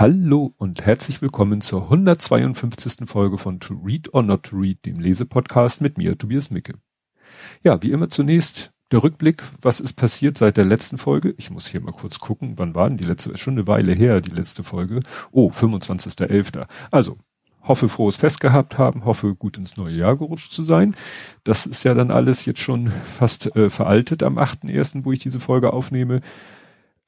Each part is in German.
Hallo und herzlich willkommen zur 152. Folge von To Read or Not to Read, dem Lesepodcast mit mir, Tobias Micke. Ja, wie immer zunächst der Rückblick, was ist passiert seit der letzten Folge? Ich muss hier mal kurz gucken, wann war denn die letzte? Schon eine Weile her, die letzte Folge. Oh, 25.11. Also, hoffe frohes Fest gehabt haben, hoffe gut ins neue Jahr gerutscht zu sein. Das ist ja dann alles jetzt schon fast äh, veraltet am 8.1., wo ich diese Folge aufnehme.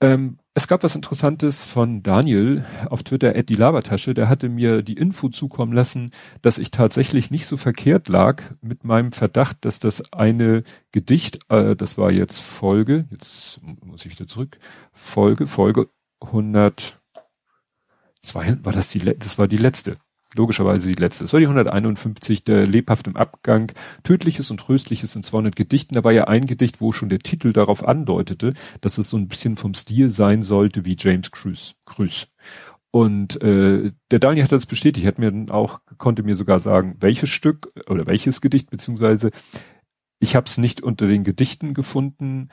Ähm, es gab was Interessantes von Daniel auf Twitter, at die Labertasche, der hatte mir die Info zukommen lassen, dass ich tatsächlich nicht so verkehrt lag mit meinem Verdacht, dass das eine Gedicht, äh, das war jetzt Folge, jetzt muss ich wieder zurück, Folge, Folge 100, zwei, war das die, das war die letzte, logischerweise die letzte. Das war die 151, der lebhaft im Abgang, tödliches und tröstliches in 200 Gedichten. Da war ja ein Gedicht, wo schon der Titel darauf andeutete, dass es so ein bisschen vom Stil sein sollte wie James Cruz. Cruz. Und äh, der Daniel hat das bestätigt, hat mir dann auch, konnte mir sogar sagen, welches Stück oder welches Gedicht, beziehungsweise ich habe es nicht unter den Gedichten gefunden,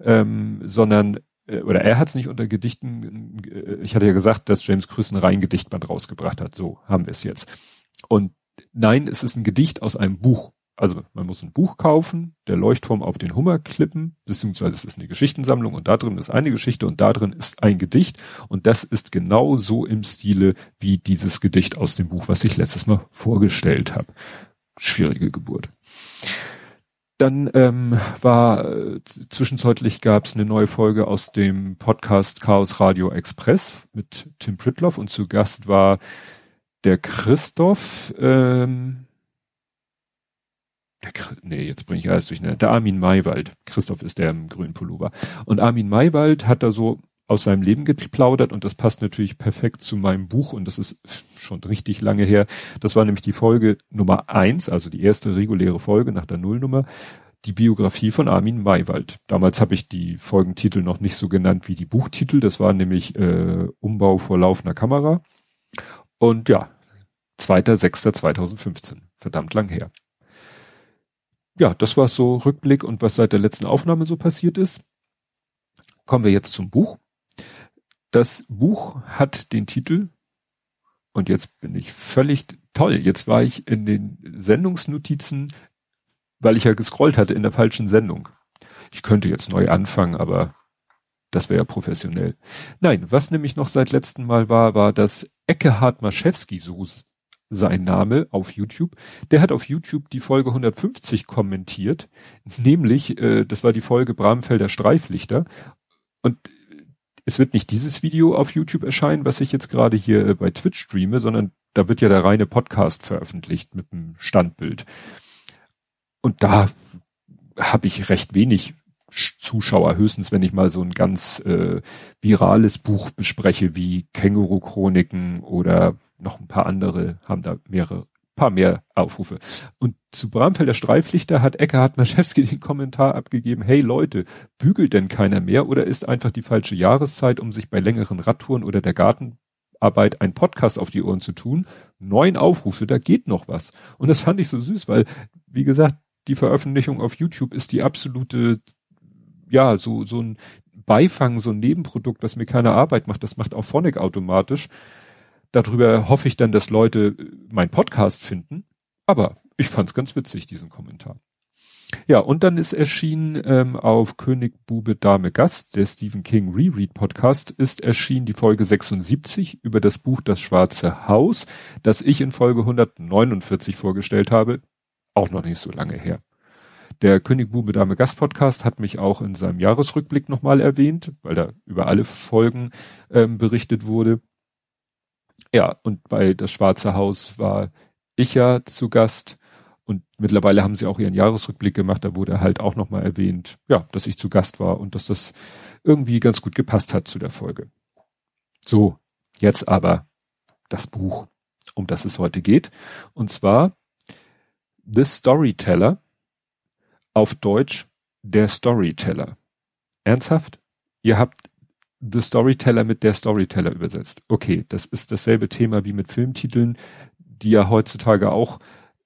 ähm, sondern oder er hat es nicht unter Gedichten, äh, ich hatte ja gesagt, dass James Krüss ein rein Gedichtband rausgebracht hat, so haben wir es jetzt. Und nein, es ist ein Gedicht aus einem Buch. Also man muss ein Buch kaufen, der Leuchtturm auf den Hummer klippen, beziehungsweise es ist eine Geschichtensammlung und da drin ist eine Geschichte und da drin ist ein Gedicht und das ist genau so im Stile wie dieses Gedicht aus dem Buch, was ich letztes Mal vorgestellt habe. Schwierige Geburt. Dann ähm, war äh, zwischenzeitlich gab es eine neue Folge aus dem Podcast Chaos Radio Express mit Tim Pritloff und zu Gast war der Christoph, ähm, der, nee, jetzt bringe ich alles durch, ne? der Armin Maywald. Christoph ist der im grünen Pullover. Und Armin Maywald hat da so aus seinem Leben geplaudert und das passt natürlich perfekt zu meinem Buch und das ist schon richtig lange her. Das war nämlich die Folge Nummer eins, also die erste reguläre Folge nach der Nullnummer, die Biografie von Armin Maywald. Damals habe ich die Folgentitel noch nicht so genannt wie die Buchtitel, das war nämlich äh, Umbau vor laufender Kamera und ja, 2.6.2015, verdammt lang her. Ja, das war so Rückblick und was seit der letzten Aufnahme so passiert ist. Kommen wir jetzt zum Buch. Das Buch hat den Titel, und jetzt bin ich völlig toll, jetzt war ich in den Sendungsnotizen, weil ich ja gescrollt hatte in der falschen Sendung. Ich könnte jetzt neu anfangen, aber das wäre ja professionell. Nein, was nämlich noch seit letztem Mal war, war, dass Eckehard Maschewski, so sein Name auf YouTube, der hat auf YouTube die Folge 150 kommentiert, nämlich, äh, das war die Folge Bramfelder Streiflichter und es wird nicht dieses Video auf YouTube erscheinen, was ich jetzt gerade hier äh, bei Twitch streame, sondern da wird ja der reine Podcast veröffentlicht mit dem Standbild. Und da habe ich recht wenig Zuschauer, höchstens wenn ich mal so ein ganz äh, virales Buch bespreche wie Känguru-Chroniken oder noch ein paar andere haben da mehrere paar mehr Aufrufe. Und zu Bramfelder Streiflichter hat Eckhard Maschewski den Kommentar abgegeben, hey Leute, bügelt denn keiner mehr oder ist einfach die falsche Jahreszeit, um sich bei längeren Radtouren oder der Gartenarbeit ein Podcast auf die Ohren zu tun? Neun Aufrufe, da geht noch was. Und das fand ich so süß, weil, wie gesagt, die Veröffentlichung auf YouTube ist die absolute, ja, so, so ein Beifang, so ein Nebenprodukt, was mir keine Arbeit macht. Das macht auch Phonic automatisch. Darüber hoffe ich dann, dass Leute äh, mein Podcast finden. Aber ich fand es ganz witzig, diesen Kommentar. Ja, und dann ist erschienen ähm, auf König Bube Dame Gast, der Stephen King Reread Podcast, ist erschienen die Folge 76 über das Buch Das Schwarze Haus, das ich in Folge 149 vorgestellt habe, auch noch nicht so lange her. Der König Bube Dame Gast Podcast hat mich auch in seinem Jahresrückblick nochmal erwähnt, weil da über alle Folgen ähm, berichtet wurde. Ja, und bei das Schwarze Haus war ich ja zu Gast und mittlerweile haben sie auch ihren Jahresrückblick gemacht, da wurde halt auch nochmal erwähnt, ja, dass ich zu Gast war und dass das irgendwie ganz gut gepasst hat zu der Folge. So, jetzt aber das Buch, um das es heute geht. Und zwar The Storyteller, auf Deutsch der Storyteller. Ernsthaft? Ihr habt The Storyteller mit der Storyteller übersetzt. Okay, das ist dasselbe Thema wie mit Filmtiteln, die ja heutzutage auch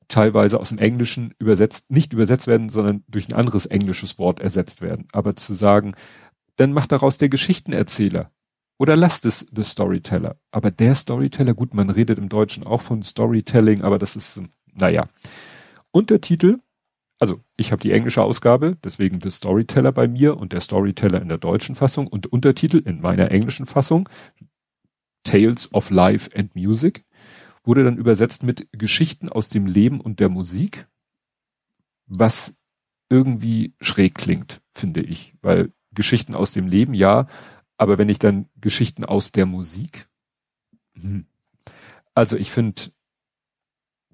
teilweise aus dem Englischen übersetzt, nicht übersetzt werden, sondern durch ein anderes englisches Wort ersetzt werden. Aber zu sagen, dann macht daraus der Geschichtenerzähler. Oder lasst es The Storyteller. Aber der Storyteller, gut, man redet im Deutschen auch von Storytelling, aber das ist, naja. Untertitel, also ich habe die englische Ausgabe, deswegen The Storyteller bei mir und der Storyteller in der deutschen Fassung und Untertitel in meiner englischen Fassung, Tales of Life and Music, wurde dann übersetzt mit Geschichten aus dem Leben und der Musik, was irgendwie schräg klingt, finde ich, weil Geschichten aus dem Leben, ja, aber wenn ich dann Geschichten aus der Musik, hm. also ich finde,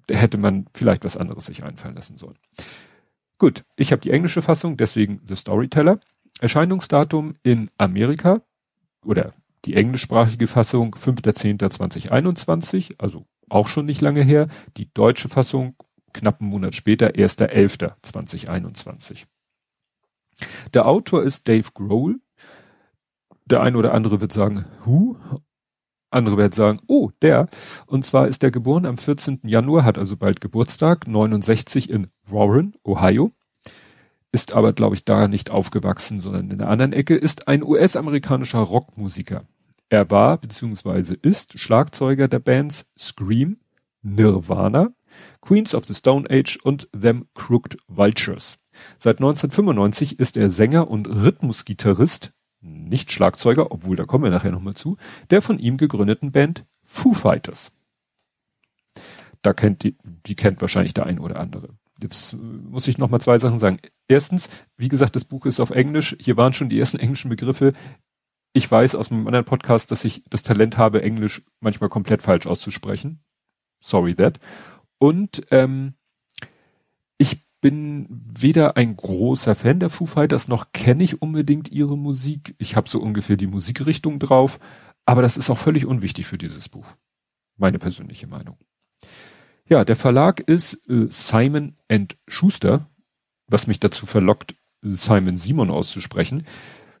da hätte man vielleicht was anderes sich einfallen lassen sollen. Gut, ich habe die englische Fassung, deswegen The Storyteller. Erscheinungsdatum in Amerika oder die englischsprachige Fassung 5.10.2021, also auch schon nicht lange her. Die deutsche Fassung knapp einen Monat später, 1.11.2021. Der Autor ist Dave Grohl, der eine oder andere wird sagen, who? Andere werden sagen, oh, der. Und zwar ist der geboren am 14. Januar, hat also bald Geburtstag, 69 in Warren, Ohio. Ist aber, glaube ich, da nicht aufgewachsen, sondern in der anderen Ecke, ist ein US-amerikanischer Rockmusiker. Er war, beziehungsweise ist Schlagzeuger der Bands Scream, Nirvana, Queens of the Stone Age und Them Crooked Vultures. Seit 1995 ist er Sänger und Rhythmusgitarrist nicht Schlagzeuger, obwohl da kommen wir nachher nochmal zu, der von ihm gegründeten Band Foo Fighters. Da kennt die, die kennt wahrscheinlich der ein oder andere. Jetzt äh, muss ich nochmal zwei Sachen sagen. Erstens, wie gesagt, das Buch ist auf Englisch. Hier waren schon die ersten englischen Begriffe. Ich weiß aus einem anderen Podcast, dass ich das Talent habe, Englisch manchmal komplett falsch auszusprechen. Sorry that. Und ähm, ich bin weder ein großer Fan der Foo Fighters, noch kenne ich unbedingt ihre Musik. Ich habe so ungefähr die Musikrichtung drauf, aber das ist auch völlig unwichtig für dieses Buch. Meine persönliche Meinung. Ja, der Verlag ist äh, Simon Schuster, was mich dazu verlockt, Simon Simon auszusprechen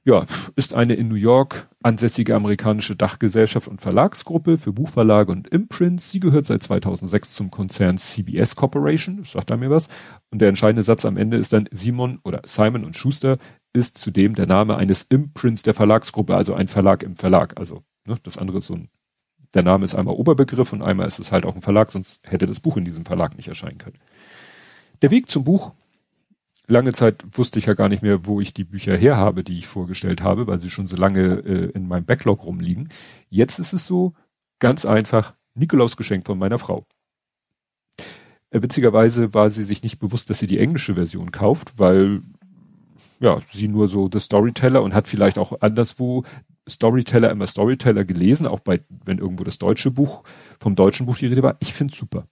ja, ist eine in New York ansässige amerikanische Dachgesellschaft und Verlagsgruppe für Buchverlage und Imprints. Sie gehört seit 2006 zum Konzern CBS Corporation, sagt da mir was. Und der entscheidende Satz am Ende ist dann Simon oder Simon und Schuster ist zudem der Name eines Imprints der Verlagsgruppe, also ein Verlag im Verlag. Also ne, das andere ist so ein, der Name ist einmal Oberbegriff und einmal ist es halt auch ein Verlag, sonst hätte das Buch in diesem Verlag nicht erscheinen können. Der Weg zum Buch lange Zeit wusste ich ja gar nicht mehr, wo ich die Bücher her habe, die ich vorgestellt habe, weil sie schon so lange äh, in meinem Backlog rumliegen. Jetzt ist es so, ganz einfach, Nikolaus Geschenk von meiner Frau. Äh, witzigerweise war sie sich nicht bewusst, dass sie die englische Version kauft, weil ja, sie nur so The Storyteller und hat vielleicht auch anderswo Storyteller immer Storyteller gelesen, auch bei, wenn irgendwo das deutsche Buch, vom deutschen Buch die Rede war. Ich find's super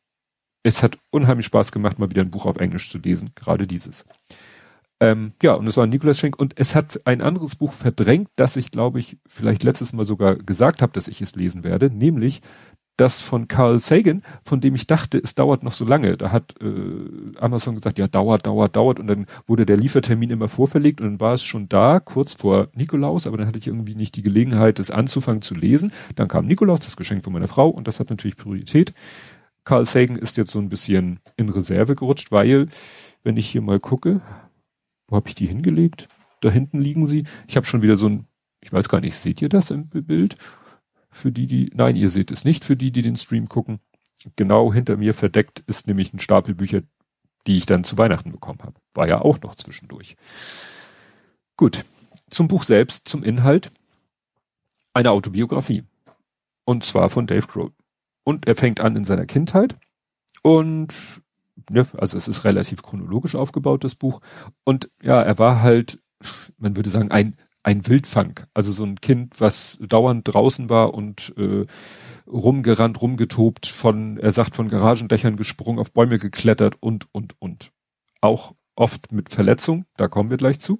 es hat unheimlich Spaß gemacht, mal wieder ein Buch auf Englisch zu lesen, gerade dieses. Ähm, ja, und es war Nikolaus Schenk und es hat ein anderes Buch verdrängt, das ich, glaube ich, vielleicht letztes Mal sogar gesagt habe, dass ich es lesen werde, nämlich das von Carl Sagan, von dem ich dachte, es dauert noch so lange. Da hat äh, Amazon gesagt, ja, dauert, dauert, dauert und dann wurde der Liefertermin immer vorverlegt und dann war es schon da, kurz vor Nikolaus, aber dann hatte ich irgendwie nicht die Gelegenheit, es anzufangen zu lesen. Dann kam Nikolaus, das Geschenk von meiner Frau und das hat natürlich Priorität. Carl Sagan ist jetzt so ein bisschen in Reserve gerutscht, weil, wenn ich hier mal gucke, wo habe ich die hingelegt? Da hinten liegen sie. Ich habe schon wieder so ein, ich weiß gar nicht, seht ihr das im Bild? Für die, die, nein, ihr seht es nicht, für die, die den Stream gucken. Genau hinter mir verdeckt ist nämlich ein Stapel Bücher, die ich dann zu Weihnachten bekommen habe. War ja auch noch zwischendurch. Gut, zum Buch selbst, zum Inhalt. Eine Autobiografie. Und zwar von Dave Grohl. Und er fängt an in seiner Kindheit und ja, also es ist relativ chronologisch aufgebaut, das Buch. Und ja, er war halt, man würde sagen, ein, ein Wildfang. Also so ein Kind, was dauernd draußen war und äh, rumgerannt, rumgetobt, von, er sagt, von Garagendächern gesprungen, auf Bäume geklettert und, und, und. Auch oft mit Verletzung, da kommen wir gleich zu.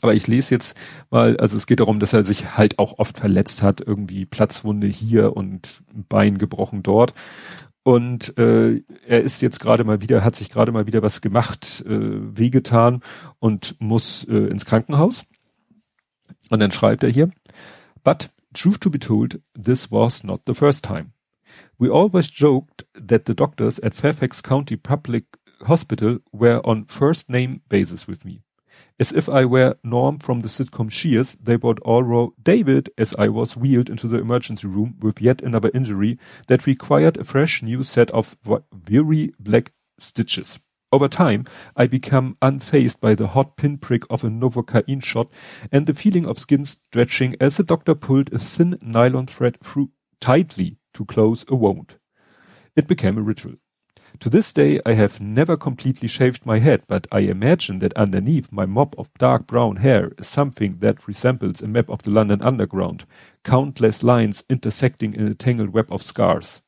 Aber ich lese jetzt mal, also es geht darum, dass er sich halt auch oft verletzt hat, irgendwie Platzwunde hier und Bein gebrochen dort. Und äh, er ist jetzt gerade mal wieder, hat sich gerade mal wieder was gemacht, äh, wehgetan und muss äh, ins Krankenhaus. Und dann schreibt er hier, but truth to be told, this was not the first time. We always joked that the doctors at Fairfax County Public Hospital were on first name basis with me. As if I were Norm from the sitcom Cheers, they brought Allrow David as I was wheeled into the emergency room with yet another injury that required a fresh new set of very black stitches. Over time, I become unfazed by the hot pinprick of a Novocaine shot and the feeling of skin stretching as the doctor pulled a thin nylon thread through tightly to close a wound. It became a ritual. To this day, I have never completely shaved my head, but I imagine that underneath my mop of dark brown hair is something that resembles a map of the London Underground, countless lines intersecting in a tangled web of scars.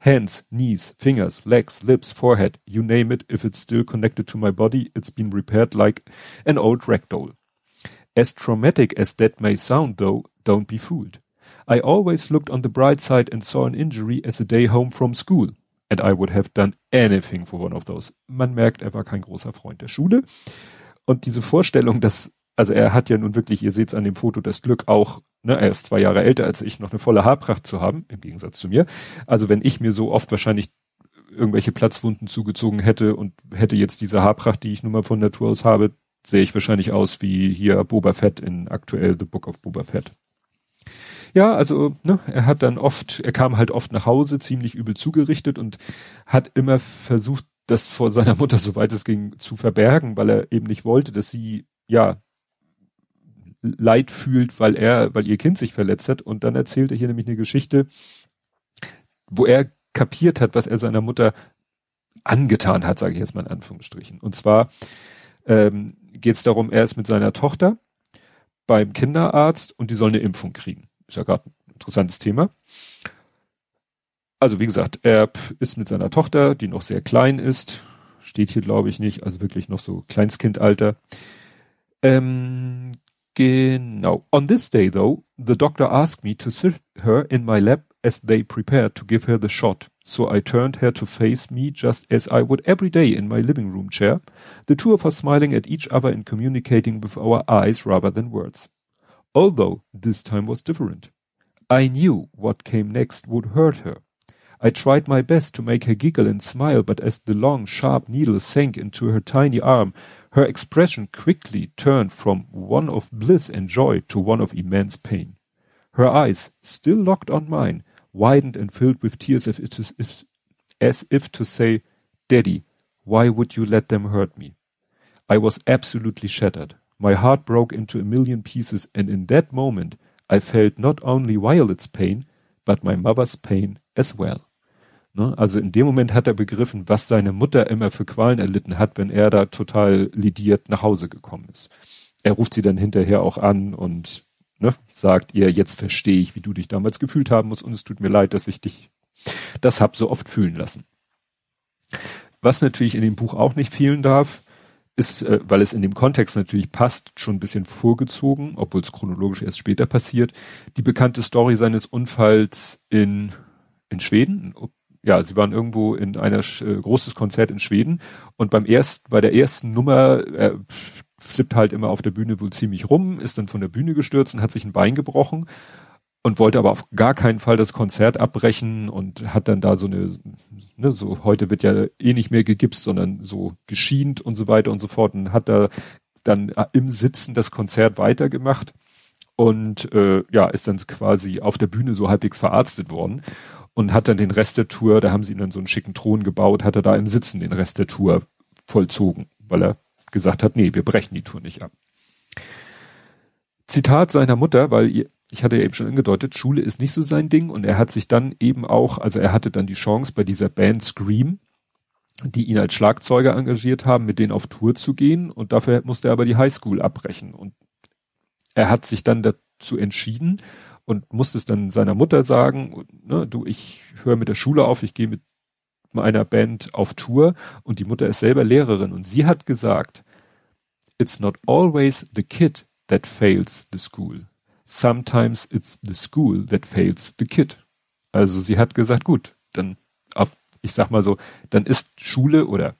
Hands, knees, fingers, legs, lips, forehead, you name it, if it's still connected to my body, it's been repaired like an old ragdoll. As traumatic as that may sound though, don't be fooled. I always looked on the bright side and saw an injury as a day home from school. And I would have done anything for one of those. Man merkt, er war kein großer Freund der Schule. Und diese Vorstellung, dass, also er hat ja nun wirklich, ihr seht es an dem Foto, das Glück auch, ne, er ist zwei Jahre älter als ich, noch eine volle Haarpracht zu haben, im Gegensatz zu mir. Also wenn ich mir so oft wahrscheinlich irgendwelche Platzwunden zugezogen hätte und hätte jetzt diese Haarpracht, die ich nun mal von Natur aus habe, sehe ich wahrscheinlich aus wie hier Boba Fett in aktuell The Book of Boba Fett. Ja, also ne, er hat dann oft, er kam halt oft nach Hause, ziemlich übel zugerichtet und hat immer versucht, das vor seiner Mutter, soweit es ging, zu verbergen, weil er eben nicht wollte, dass sie ja Leid fühlt, weil er, weil ihr Kind sich verletzt hat. Und dann erzählt er hier nämlich eine Geschichte, wo er kapiert hat, was er seiner Mutter angetan hat, sage ich jetzt mal in Anführungsstrichen. Und zwar ähm, geht es darum, er ist mit seiner Tochter beim Kinderarzt und die soll eine Impfung kriegen. Ist ja gerade ein interessantes Thema. Also wie gesagt, er ist mit seiner Tochter, die noch sehr klein ist, steht hier glaube ich nicht, also wirklich noch so Kleinstkindalter. Ähm, genau. On this day though, the doctor asked me to sit her in my lap as they prepared to give her the shot. So I turned her to face me just as I would every day in my living room chair, the two of us smiling at each other and communicating with our eyes rather than words although this time was different. I knew what came next would hurt her. I tried my best to make her giggle and smile, but as the long, sharp needle sank into her tiny arm, her expression quickly turned from one of bliss and joy to one of immense pain. Her eyes, still locked on mine, widened and filled with tears as if, as if to say, Daddy, why would you let them hurt me? I was absolutely shattered. My heart broke into a million pieces and in that moment I felt not only Violet's pain, but my mother's pain as well. Ne? Also in dem Moment hat er begriffen, was seine Mutter immer für Qualen erlitten hat, wenn er da total lidiert nach Hause gekommen ist. Er ruft sie dann hinterher auch an und ne, sagt ihr, jetzt verstehe ich, wie du dich damals gefühlt haben musst und es tut mir leid, dass ich dich das hab so oft fühlen lassen. Was natürlich in dem Buch auch nicht fehlen darf, ist, äh, weil es in dem Kontext natürlich passt, schon ein bisschen vorgezogen, obwohl es chronologisch erst später passiert, die bekannte Story seines Unfalls in, in Schweden. Ja, sie waren irgendwo in einer äh, großes Konzert in Schweden und beim ersten, bei der ersten Nummer, er flippt halt immer auf der Bühne wohl ziemlich rum, ist dann von der Bühne gestürzt und hat sich ein Bein gebrochen und wollte aber auf gar keinen Fall das Konzert abbrechen und hat dann da so eine, ne, so heute wird ja eh nicht mehr gegipst, sondern so geschient und so weiter und so fort und hat da dann im Sitzen das Konzert weitergemacht und äh, ja, ist dann quasi auf der Bühne so halbwegs verarztet worden und hat dann den Rest der Tour, da haben sie ihm dann so einen schicken Thron gebaut, hat er da im Sitzen den Rest der Tour vollzogen, weil er gesagt hat, nee, wir brechen die Tour nicht ab. Zitat seiner Mutter, weil ihr, ich hatte ja eben schon angedeutet, Schule ist nicht so sein Ding und er hat sich dann eben auch, also er hatte dann die Chance bei dieser Band Scream, die ihn als Schlagzeuger engagiert haben, mit denen auf Tour zu gehen und dafür musste er aber die Highschool abbrechen und er hat sich dann dazu entschieden und musste es dann seiner Mutter sagen, ne, du, ich höre mit der Schule auf, ich gehe mit meiner Band auf Tour und die Mutter ist selber Lehrerin und sie hat gesagt, it's not always the kid that fails the school sometimes it's the school that fails the kid. Also sie hat gesagt, gut, dann auf, ich sag mal so, dann ist Schule oder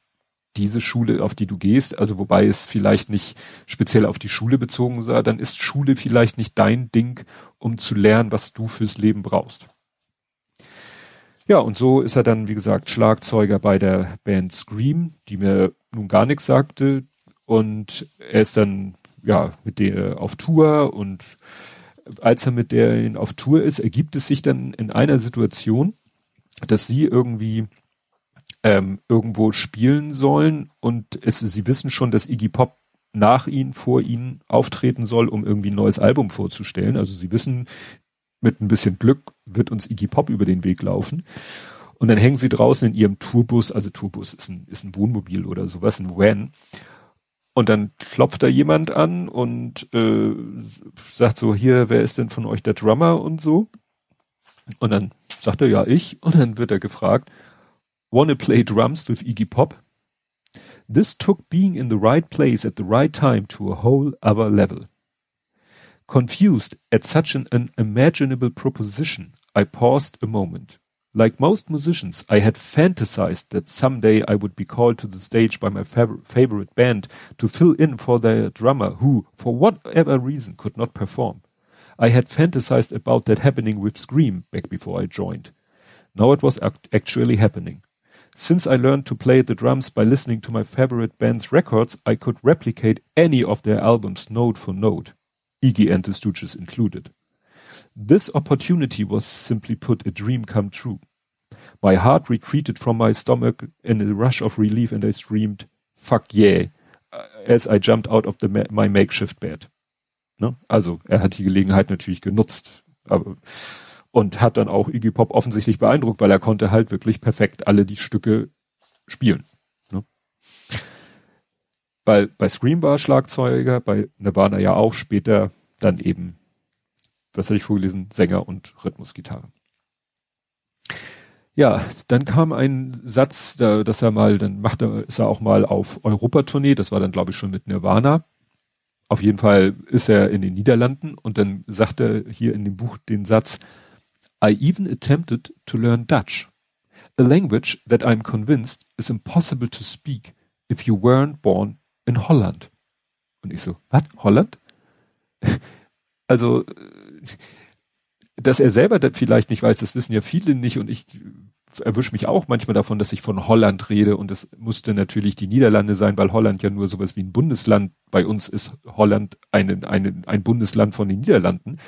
diese Schule, auf die du gehst, also wobei es vielleicht nicht speziell auf die Schule bezogen sei, dann ist Schule vielleicht nicht dein Ding, um zu lernen, was du fürs Leben brauchst. Ja, und so ist er dann, wie gesagt, Schlagzeuger bei der Band Scream, die mir nun gar nichts sagte. und er ist dann ja mit der auf Tour und als er mit der auf Tour ist, ergibt es sich dann in einer Situation, dass sie irgendwie ähm, irgendwo spielen sollen und es, sie wissen schon, dass Iggy Pop nach ihnen, vor ihnen auftreten soll, um irgendwie ein neues Album vorzustellen. Also sie wissen, mit ein bisschen Glück wird uns Iggy Pop über den Weg laufen. Und dann hängen sie draußen in ihrem Tourbus, also Tourbus ist ein, ist ein Wohnmobil oder sowas, ein Van. Und dann klopft da jemand an und äh, sagt so, hier, wer ist denn von euch der Drummer und so? Und dann sagt er, ja, ich. Und dann wird er gefragt, wanna play drums with Iggy Pop? This took being in the right place at the right time to a whole other level. Confused at such an unimaginable proposition, I paused a moment. Like most musicians, I had fantasized that someday I would be called to the stage by my fav favorite band to fill in for their drummer who, for whatever reason, could not perform. I had fantasized about that happening with Scream back before I joined. Now it was act actually happening. Since I learned to play the drums by listening to my favorite band's records, I could replicate any of their albums note for note, Iggy and the Stooges included. This opportunity was simply put a dream come true. My heart retreated from my stomach in a rush of relief and I screamed, fuck yeah, as I jumped out of the, my makeshift bed. Ne? Also, er hat die Gelegenheit natürlich genutzt. Aber und hat dann auch Iggy Pop offensichtlich beeindruckt, weil er konnte halt wirklich perfekt alle die Stücke spielen. Ne? Weil bei Scream war Schlagzeuger, bei Nirvana ja auch später dann eben, was hatte ich vorgelesen, Sänger und Rhythmusgitarre. Ja, dann kam ein Satz, da, dass er mal, dann macht er, ist er auch mal auf Europatournee, das war dann glaube ich schon mit Nirvana. Auf jeden Fall ist er in den Niederlanden und dann sagt er hier in dem Buch den Satz, I even attempted to learn Dutch, a language that I'm convinced is impossible to speak if you weren't born in Holland. Und ich so, was? Holland? also, dass er selber das vielleicht nicht weiß, das wissen ja viele nicht und ich erwische mich auch manchmal davon, dass ich von Holland rede und es musste natürlich die Niederlande sein, weil Holland ja nur sowas wie ein Bundesland, bei uns ist Holland eine, eine, ein Bundesland von den Niederlanden.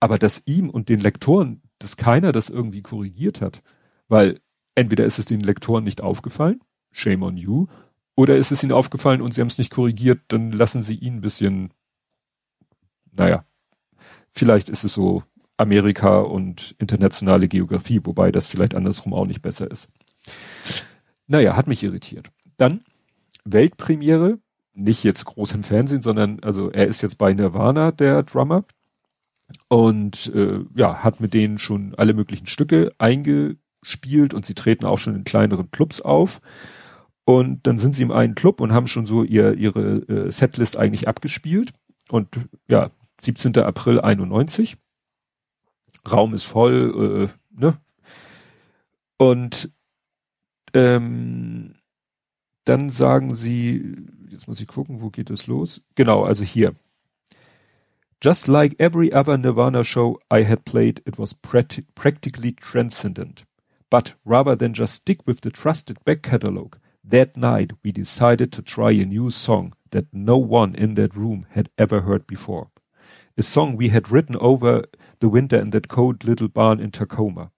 Aber dass ihm und den Lektoren dass keiner das irgendwie korrigiert hat. Weil entweder ist es den Lektoren nicht aufgefallen, shame on you, oder ist es ihnen aufgefallen und sie haben es nicht korrigiert, dann lassen sie ihn ein bisschen, naja, vielleicht ist es so Amerika und internationale Geografie, wobei das vielleicht andersrum auch nicht besser ist. Naja, hat mich irritiert. Dann Weltpremiere, nicht jetzt groß im Fernsehen, sondern also er ist jetzt bei Nirvana, der Drummer und äh, ja, hat mit denen schon alle möglichen Stücke eingespielt und sie treten auch schon in kleineren Clubs auf. Und dann sind sie im einen Club und haben schon so ihr, ihre äh, Setlist eigentlich abgespielt. Und ja, 17. April 91. Raum ist voll, äh, ne? Und ähm, dann sagen sie, jetzt muss ich gucken, wo geht es los? Genau, also hier. Just like every other Nirvana show I had played, it was practically transcendent. But rather than just stick with the trusted back catalogue, that night we decided to try a new song that no one in that room had ever heard before. A song we had written over the winter in that cold little barn in Tacoma.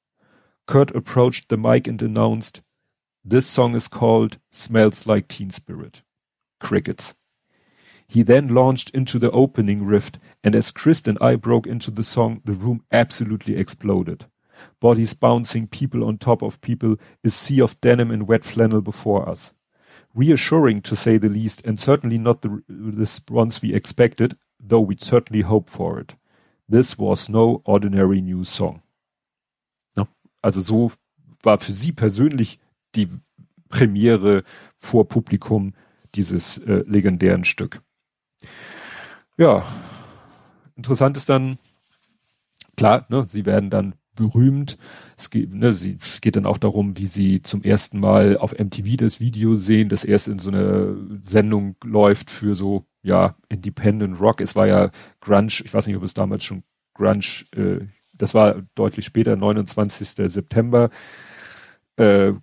Kurt approached the mic and announced, This song is called Smells Like Teen Spirit. Crickets. He then launched into the opening riff, and as Chris and I broke into the song, the room absolutely exploded. Bodies bouncing, people on top of people, a sea of denim and wet flannel before us. Reassuring to say the least, and certainly not the response we expected, though we'd certainly hoped for it. This was no ordinary new song. No? Also so war für sie persönlich die Premiere vor Publikum dieses äh, legendären Stück. Ja, interessant ist dann, klar, ne, sie werden dann berühmt. Es geht, ne, sie, es geht dann auch darum, wie sie zum ersten Mal auf MTV das Video sehen, das erst in so einer Sendung läuft für so, ja, Independent Rock. Es war ja Grunge, ich weiß nicht, ob es damals schon Grunge, äh, das war deutlich später, 29. September. Äh,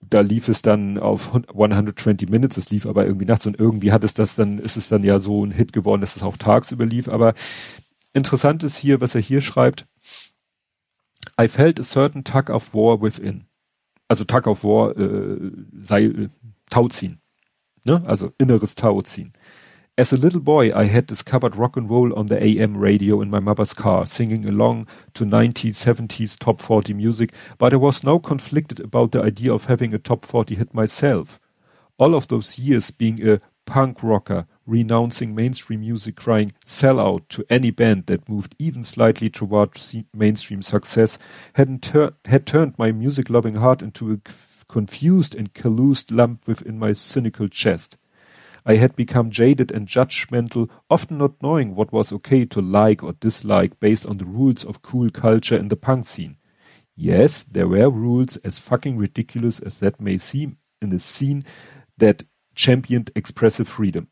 da lief es dann auf 120 Minutes, es lief aber irgendwie nachts und irgendwie hat es das dann, ist es dann ja so ein Hit geworden, dass es auch tagsüber lief. Aber interessant ist hier, was er hier schreibt. I felt a certain tug of war within. Also tug of war, äh, sei, äh, Tauziehen. Ne? Also inneres Tauziehen. As a little boy, I had discovered rock and roll on the AM radio in my mother's car, singing along to 90s, 70s top 40 music, but I was now conflicted about the idea of having a top 40 hit myself. All of those years being a punk rocker, renouncing mainstream music, crying sell out to any band that moved even slightly towards mainstream success, hadn't tur had turned my music loving heart into a confused and calloused lump within my cynical chest. I had become jaded and judgmental, often not knowing what was okay to like or dislike based on the rules of cool culture in the punk scene. Yes, there were rules as fucking ridiculous as that may seem in a scene that championed expressive freedom.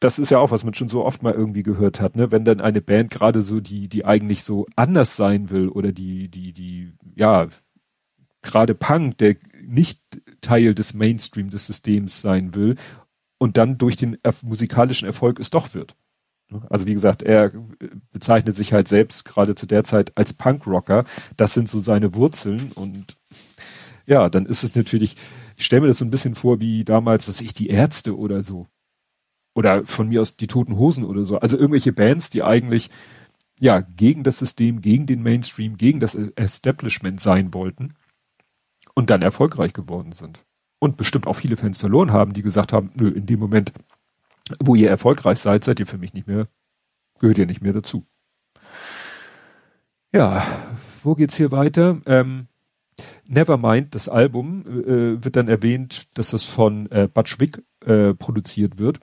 das ist ja auch, was man schon so oft mal irgendwie gehört hat, ne? Wenn dann eine Band gerade so, die, die eigentlich so anders sein will oder die, die, die, ja, gerade Punk, der nicht Teil des Mainstream des Systems sein will und dann durch den er musikalischen Erfolg es doch wird. Also wie gesagt, er bezeichnet sich halt selbst gerade zu der Zeit als Punkrocker. Das sind so seine Wurzeln und ja, dann ist es natürlich, ich stelle mir das so ein bisschen vor wie damals, was ich, die Ärzte oder so. Oder von mir aus die Toten Hosen oder so. Also irgendwelche Bands, die eigentlich ja gegen das System, gegen den Mainstream, gegen das Establishment sein wollten und dann erfolgreich geworden sind. Und bestimmt auch viele Fans verloren haben, die gesagt haben, nö, in dem Moment, wo ihr erfolgreich seid, seid ihr für mich nicht mehr, gehört ihr nicht mehr dazu. Ja, wo geht's hier weiter? Ähm, Nevermind, das Album, äh, wird dann erwähnt, dass das von äh, Butch Vig äh, produziert wird.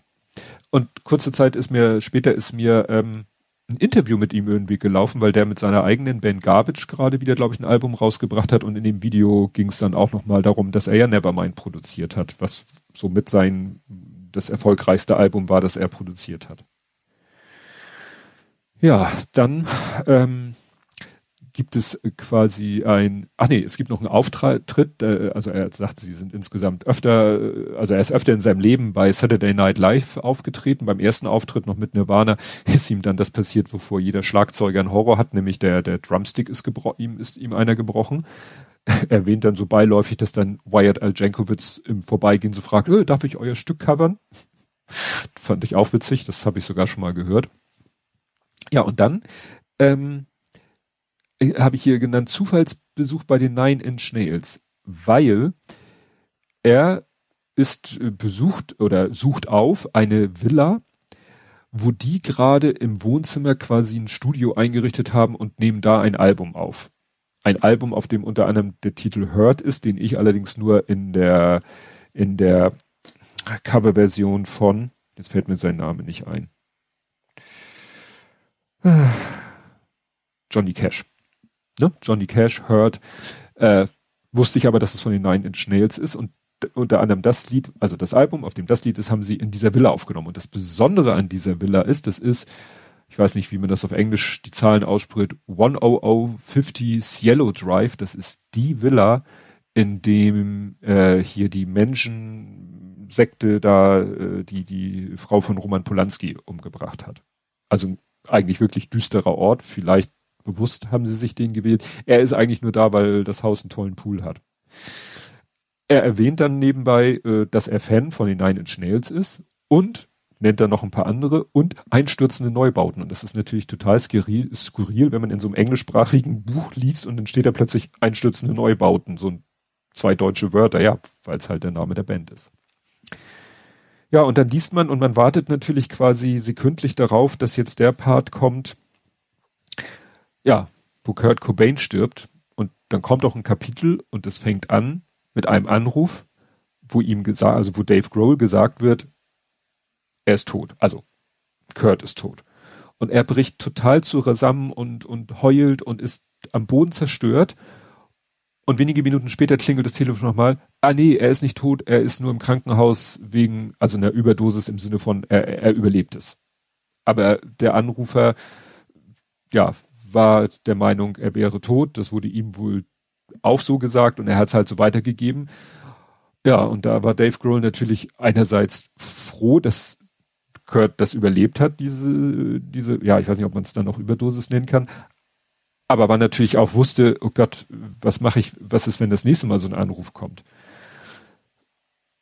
Und kurze Zeit ist mir, später ist mir ähm, ein Interview mit ihm irgendwie gelaufen, weil der mit seiner eigenen Band Garbage gerade wieder, glaube ich, ein Album rausgebracht hat und in dem Video ging es dann auch nochmal darum, dass er ja Nevermind produziert hat, was so mit sein das erfolgreichste Album war, das er produziert hat. Ja, dann ähm, gibt es quasi ein, ach nee, es gibt noch einen Auftritt, äh, also er sagt, sie sind insgesamt öfter, äh, also er ist öfter in seinem Leben bei Saturday Night Live aufgetreten. Beim ersten Auftritt noch mit Nirvana ist ihm dann das passiert, wovor jeder Schlagzeuger einen Horror hat, nämlich der, der Drumstick ist gebrochen, ihm ist ihm einer gebrochen. erwähnt dann so beiläufig, dass dann Wyatt Al Jankovic im Vorbeigehen so fragt, öh, darf ich euer Stück covern? Fand ich auch witzig, das habe ich sogar schon mal gehört. Ja, und dann ähm, habe ich hier genannt, Zufallsbesuch bei den Nine Inch Nails, weil er ist äh, besucht oder sucht auf eine Villa, wo die gerade im Wohnzimmer quasi ein Studio eingerichtet haben und nehmen da ein Album auf. Ein Album, auf dem unter anderem der Titel Hurt ist, den ich allerdings nur in der, in der Coverversion von, jetzt fällt mir sein Name nicht ein. Johnny Cash ne? Johnny Cash, Hurt, äh, wusste ich aber, dass es von den Nine Inch Nails ist und unter anderem das Lied, also das Album, auf dem das Lied ist, haben sie in dieser Villa aufgenommen. Und das Besondere an dieser Villa ist, das ist, ich weiß nicht, wie man das auf Englisch die Zahlen ausspricht, 10050 Cielo Drive, das ist die Villa, in dem äh, hier die Menschensekte da äh, die die Frau von Roman Polanski umgebracht hat. Also eigentlich wirklich düsterer Ort, vielleicht bewusst haben sie sich den gewählt. Er ist eigentlich nur da, weil das Haus einen tollen Pool hat. Er erwähnt dann nebenbei, äh, dass er Fan von den Nine Inch Nails ist und nennt dann noch ein paar andere und einstürzende Neubauten. Und das ist natürlich total skurril, skurril, wenn man in so einem englischsprachigen Buch liest und dann steht da plötzlich einstürzende Neubauten, so zwei deutsche Wörter, ja, weil es halt der Name der Band ist. Ja, und dann liest man und man wartet natürlich quasi sekündlich darauf, dass jetzt der Part kommt, ja, wo Kurt Cobain stirbt und dann kommt auch ein Kapitel und es fängt an mit einem Anruf, wo ihm gesagt, also wo Dave Grohl gesagt wird, er ist tot. Also Kurt ist tot. Und er bricht total zusammen und, und heult und ist am Boden zerstört. Und wenige Minuten später klingelt das Telefon nochmal. Ah nee, er ist nicht tot, er ist nur im Krankenhaus wegen, also einer Überdosis im Sinne von, er, er überlebt es. Aber der Anrufer, ja, war der Meinung, er wäre tot. Das wurde ihm wohl auch so gesagt und er hat es halt so weitergegeben. Ja, und da war Dave Grohl natürlich einerseits froh, dass Kurt das überlebt hat, diese, diese, ja, ich weiß nicht, ob man es dann noch Überdosis nennen kann, aber war natürlich auch wusste, oh Gott, was mache ich, was ist, wenn das nächste Mal so ein Anruf kommt?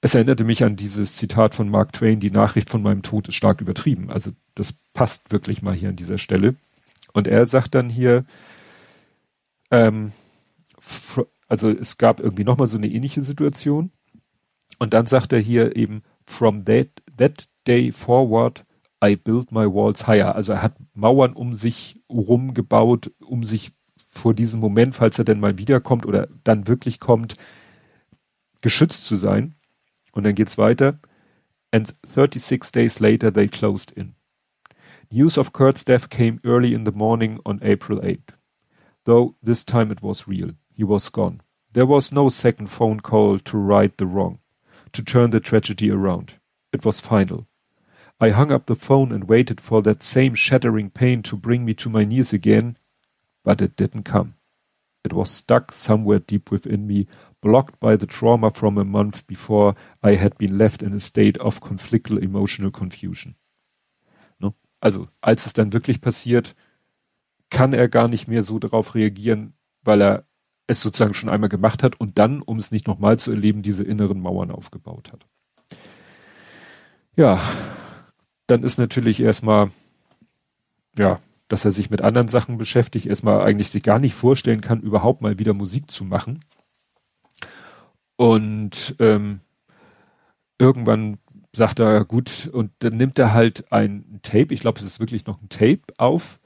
Es erinnerte mich an dieses Zitat von Mark Twain, die Nachricht von meinem Tod ist stark übertrieben. Also das passt wirklich mal hier an dieser Stelle. Und er sagt dann hier, ähm, also es gab irgendwie nochmal so eine ähnliche Situation. Und dann sagt er hier eben, from that, that day forward, I built my walls higher. Also er hat Mauern um sich rumgebaut, um sich vor diesem Moment, falls er denn mal wiederkommt oder dann wirklich kommt, geschützt zu sein. Und dann geht's weiter. And 36 days later they closed in. News of Kurt's death came early in the morning on April 8. Though this time it was real. He was gone. There was no second phone call to right the wrong, to turn the tragedy around. It was final. I hung up the phone and waited for that same shattering pain to bring me to my knees again, but it didn't come. It was stuck somewhere deep within me, blocked by the trauma from a month before I had been left in a state of conflictual emotional confusion. Also, als es dann wirklich passiert, kann er gar nicht mehr so darauf reagieren, weil er es sozusagen schon einmal gemacht hat und dann, um es nicht nochmal zu erleben, diese inneren Mauern aufgebaut hat. Ja, dann ist natürlich erstmal, ja, dass er sich mit anderen Sachen beschäftigt, erstmal eigentlich sich gar nicht vorstellen kann, überhaupt mal wieder Musik zu machen. Und ähm, irgendwann sagt er, gut, und dann nimmt er halt ein Tape, ich glaube, es ist wirklich noch ein Tape auf,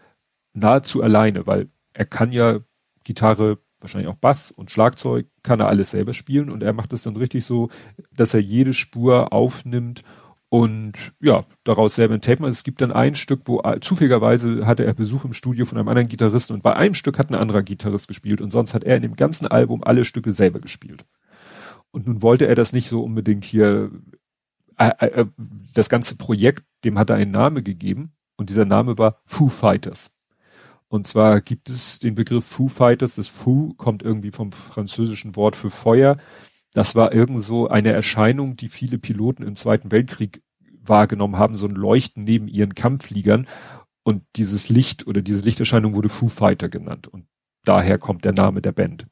nahezu alleine, weil er kann ja Gitarre, wahrscheinlich auch Bass und Schlagzeug, kann er alles selber spielen und er macht es dann richtig so, dass er jede Spur aufnimmt und ja, daraus selber ein Tape macht. Es gibt dann ein Stück, wo zufälligerweise hatte er Besuch im Studio von einem anderen Gitarristen und bei einem Stück hat ein anderer Gitarrist gespielt und sonst hat er in dem ganzen Album alle Stücke selber gespielt. Und nun wollte er das nicht so unbedingt hier, äh, äh, äh das ganze Projekt, dem hat er einen Namen gegeben und dieser Name war Foo Fighters. Und zwar gibt es den Begriff Foo Fighters. Das Foo kommt irgendwie vom französischen Wort für Feuer. Das war irgend so eine Erscheinung, die viele Piloten im Zweiten Weltkrieg wahrgenommen haben, so ein Leuchten neben ihren Kampffliegern. Und dieses Licht oder diese Lichterscheinung wurde Foo Fighter genannt. Und daher kommt der Name der Band.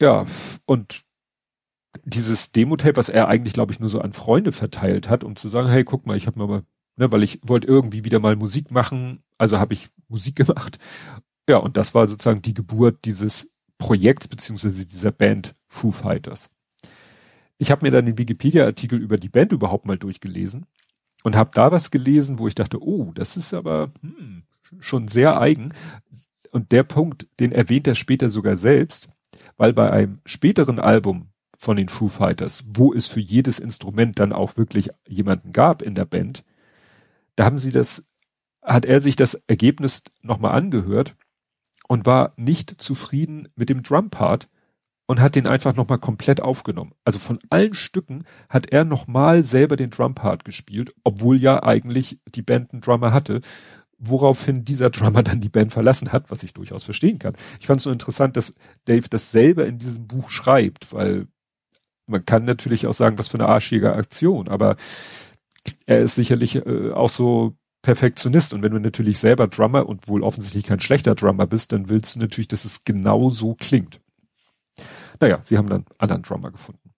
Ja, und dieses Demo-Tape, was er eigentlich, glaube ich, nur so an Freunde verteilt hat, um zu sagen, hey, guck mal, ich habe mal ne, weil ich wollte irgendwie wieder mal Musik machen, also habe ich Musik gemacht. Ja, und das war sozusagen die Geburt dieses Projekts beziehungsweise dieser Band Foo Fighters. Ich habe mir dann den Wikipedia-Artikel über die Band überhaupt mal durchgelesen und habe da was gelesen, wo ich dachte, oh, das ist aber hm, schon sehr eigen. Und der Punkt, den erwähnt er später sogar selbst, weil bei einem späteren Album von den Foo Fighters, wo es für jedes Instrument dann auch wirklich jemanden gab in der Band, da haben sie das, hat er sich das Ergebnis nochmal angehört und war nicht zufrieden mit dem Drum-Part und hat den einfach nochmal komplett aufgenommen. Also von allen Stücken hat er nochmal selber den Drum-Part gespielt, obwohl ja eigentlich die Band einen Drummer hatte, woraufhin dieser Drummer dann die Band verlassen hat, was ich durchaus verstehen kann. Ich fand es so interessant, dass Dave das selber in diesem Buch schreibt, weil man kann natürlich auch sagen, was für eine arschige Aktion, aber er ist sicherlich äh, auch so Perfektionist und wenn du natürlich selber Drummer und wohl offensichtlich kein schlechter Drummer bist, dann willst du natürlich, dass es genau so klingt. Naja, sie haben dann anderen Drummer gefunden.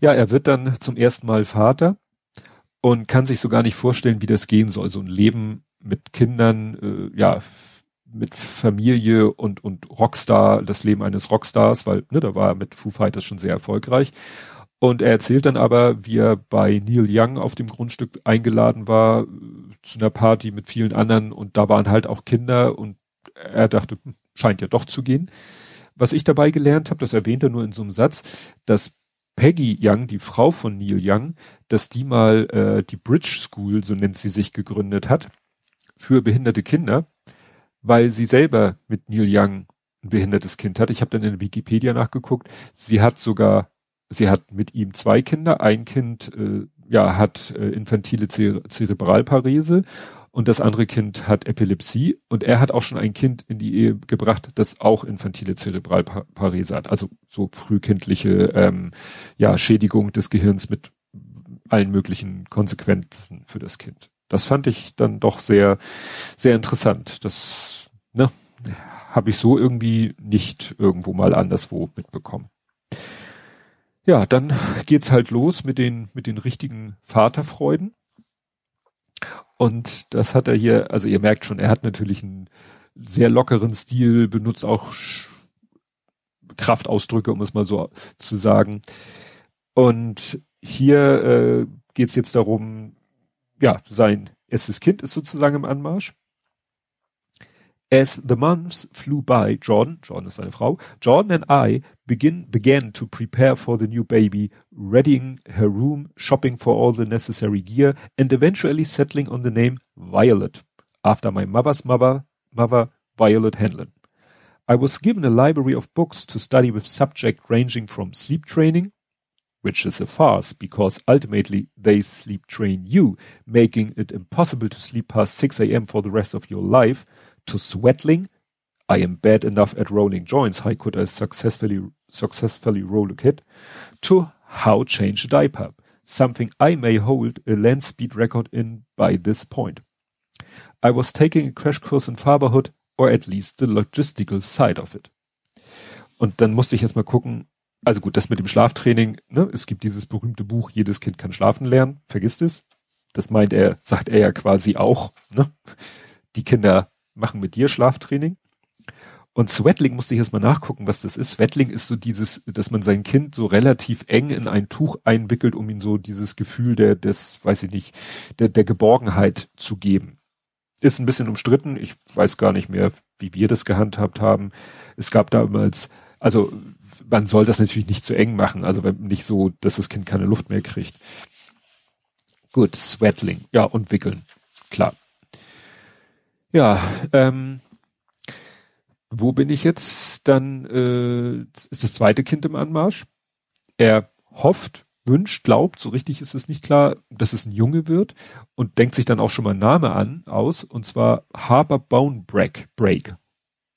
Ja, er wird dann zum ersten Mal Vater und kann sich so gar nicht vorstellen, wie das gehen soll. So ein Leben mit Kindern, äh, ja, mit Familie und, und Rockstar, das Leben eines Rockstars, weil ne, da war er mit Foo Fighters schon sehr erfolgreich. Und er erzählt dann aber, wie er bei Neil Young auf dem Grundstück eingeladen war zu einer Party mit vielen anderen und da waren halt auch Kinder und er dachte, hm, scheint ja doch zu gehen. Was ich dabei gelernt habe, das erwähnt er nur in so einem Satz, dass Peggy Young, die Frau von Neil Young, dass die mal äh, die Bridge School, so nennt sie sich, gegründet hat für behinderte Kinder, weil sie selber mit Neil Young ein behindertes Kind hat. Ich habe dann in Wikipedia nachgeguckt. Sie hat sogar sie hat mit ihm zwei Kinder. Ein Kind äh, ja hat äh, infantile Zer Zerebralparese und das andere Kind hat Epilepsie und er hat auch schon ein Kind in die Ehe gebracht, das auch infantile Zerebralparese hat, also so frühkindliche ähm, ja, Schädigung des Gehirns mit allen möglichen Konsequenzen für das Kind. Das fand ich dann doch sehr, sehr interessant. Das ne, habe ich so irgendwie nicht irgendwo mal anderswo mitbekommen. Ja, dann geht's halt los mit den, mit den richtigen Vaterfreuden. Und das hat er hier, also ihr merkt schon, er hat natürlich einen sehr lockeren Stil, benutzt auch Kraftausdrücke, um es mal so zu sagen. Und hier äh, geht es jetzt darum, ja, sein erstes Kind ist sozusagen im Anmarsch. As the months flew by, Jordan, Jordan ist seine Frau, Jordan and I begin, began to prepare for the new baby, readying her room, shopping for all the necessary gear, and eventually settling on the name Violet, after my mother's mother, mother Violet Hanlon. I was given a library of books to study with subject ranging from sleep training, which is a farce because ultimately they sleep train you, making it impossible to sleep past 6 a.m. for the rest of your life, to sweatling. I am bad enough at rolling joints. How could I successfully successfully roll a kid? To how change a diaper, something I may hold a land speed record in by this point. I was taking a crash course in Fatherhood, or at least the logistical side of it. Und dann musste ich erstmal gucken, also gut, das mit dem Schlaftraining, ne, es gibt dieses berühmte Buch, jedes Kind kann schlafen lernen, vergisst es. Das meint er, sagt er ja quasi auch, ne? Die Kinder machen mit dir Schlaftraining. Und Sweatling musste ich erstmal nachgucken, was das ist. Sweatling ist so dieses, dass man sein Kind so relativ eng in ein Tuch einwickelt, um ihm so dieses Gefühl der, des, weiß ich nicht, der, der Geborgenheit zu geben. Ist ein bisschen umstritten. Ich weiß gar nicht mehr, wie wir das gehandhabt haben. Es gab damals, also man soll das natürlich nicht zu eng machen, also nicht so, dass das Kind keine Luft mehr kriegt. Gut, Sweatling, ja, und wickeln, klar. Ja, ähm, wo bin ich jetzt? Dann äh, ist das zweite Kind im Anmarsch. Er hofft, wünscht, glaubt, so richtig ist es nicht klar, dass es ein Junge wird und denkt sich dann auch schon mal einen Namen an aus und zwar Harbour Bone Break, Break.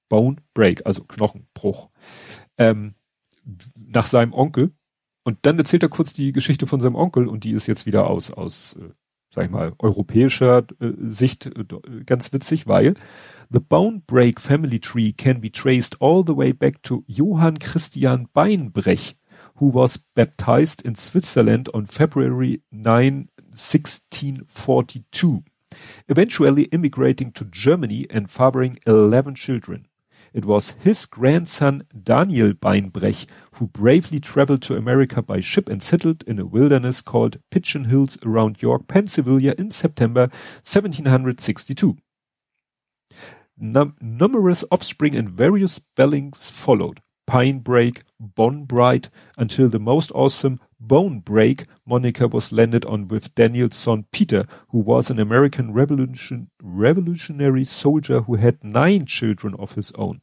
Bone Break, also Knochenbruch. Ähm, nach seinem Onkel. Und dann erzählt er kurz die Geschichte von seinem Onkel und die ist jetzt wieder aus, aus, äh, sag ich mal, europäischer äh, Sicht äh, ganz witzig, weil The Bone Break Family Tree can be traced all the way back to Johann Christian Beinbrech, who was baptized in Switzerland on February 9, 1642, eventually immigrating to Germany and fathering 11 children. It was his grandson Daniel Beinbrech who bravely traveled to America by ship and settled in a wilderness called Pigeon Hills around York, Pennsylvania in September 1762. Num numerous offspring and various spellings followed. Pine Break, Bon Bright, until the most awesome Bone Break moniker was landed on with Daniel's son Peter, who was an American revolution, revolutionary soldier who had nine children of his own.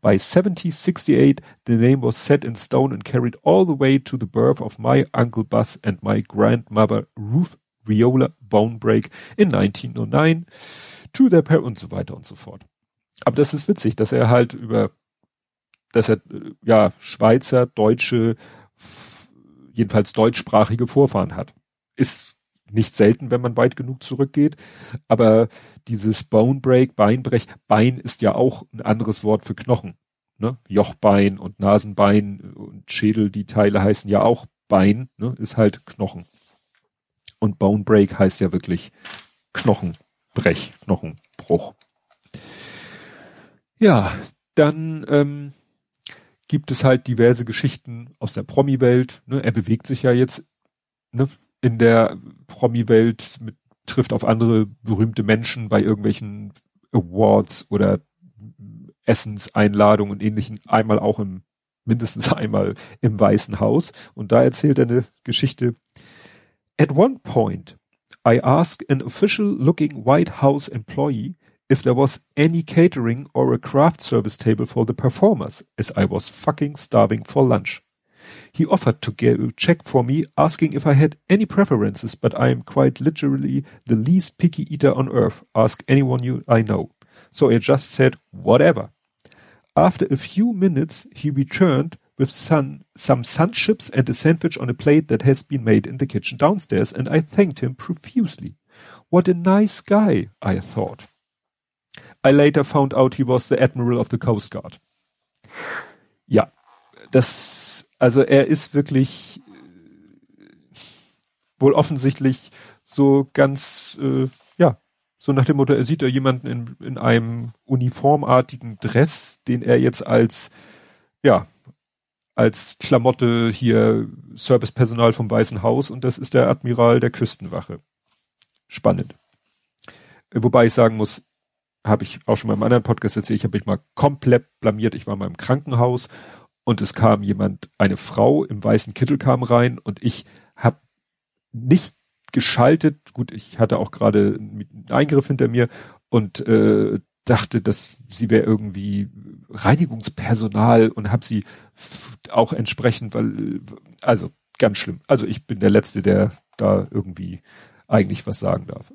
By 1768, the name was set in stone and carried all the way to the birth of my Uncle Buzz and my grandmother Ruth Viola Bonebreak in 1909 to their parents und so weiter und so fort. Aber das ist witzig, dass er halt über, dass er, ja, Schweizer, Deutsche, jedenfalls deutschsprachige Vorfahren hat. Ist nicht selten, wenn man weit genug zurückgeht. Aber dieses Bone Break, Beinbrech, Bein ist ja auch ein anderes Wort für Knochen. Ne? Jochbein und Nasenbein und Schädel, die Teile heißen ja auch Bein, ne? ist halt Knochen. Und Bone Break heißt ja wirklich Knochenbrech, Knochenbruch. Ja, dann ähm, gibt es halt diverse Geschichten aus der Promi-Welt. Ne? Er bewegt sich ja jetzt ne, in der Promi-Welt, trifft auf andere berühmte Menschen bei irgendwelchen Awards oder Essenseinladungen und ähnlichen, einmal auch im, mindestens einmal im Weißen Haus. Und da erzählt er eine Geschichte. At one point, I asked an official looking White House employee if there was any catering or a craft service table for the performers, as I was fucking starving for lunch. He offered to get a check for me, asking if I had any preferences, but I am quite literally the least picky eater on earth. Ask anyone you I know. So I just said, whatever. After a few minutes, he returned with some, some sun chips and a sandwich on a plate that has been made in the kitchen downstairs, and I thanked him profusely. What a nice guy, I thought. I later found out he was the Admiral of the Coast Guard. Ja, das, also er ist wirklich äh, wohl offensichtlich so ganz, äh, ja, so nach dem Motto, er sieht da jemanden in, in einem uniformartigen Dress, den er jetzt als, ja, als Klamotte hier Servicepersonal vom Weißen Haus und das ist der Admiral der Küstenwache. Spannend. Wobei ich sagen muss, habe ich auch schon mal im anderen Podcast erzählt, ich habe mich mal komplett blamiert. Ich war mal im Krankenhaus und es kam jemand, eine Frau im weißen Kittel kam rein und ich habe nicht geschaltet. Gut, ich hatte auch gerade einen Eingriff hinter mir und äh, dachte, dass sie wäre irgendwie Reinigungspersonal und habe sie auch entsprechend, weil also ganz schlimm. Also ich bin der Letzte, der da irgendwie eigentlich was sagen darf.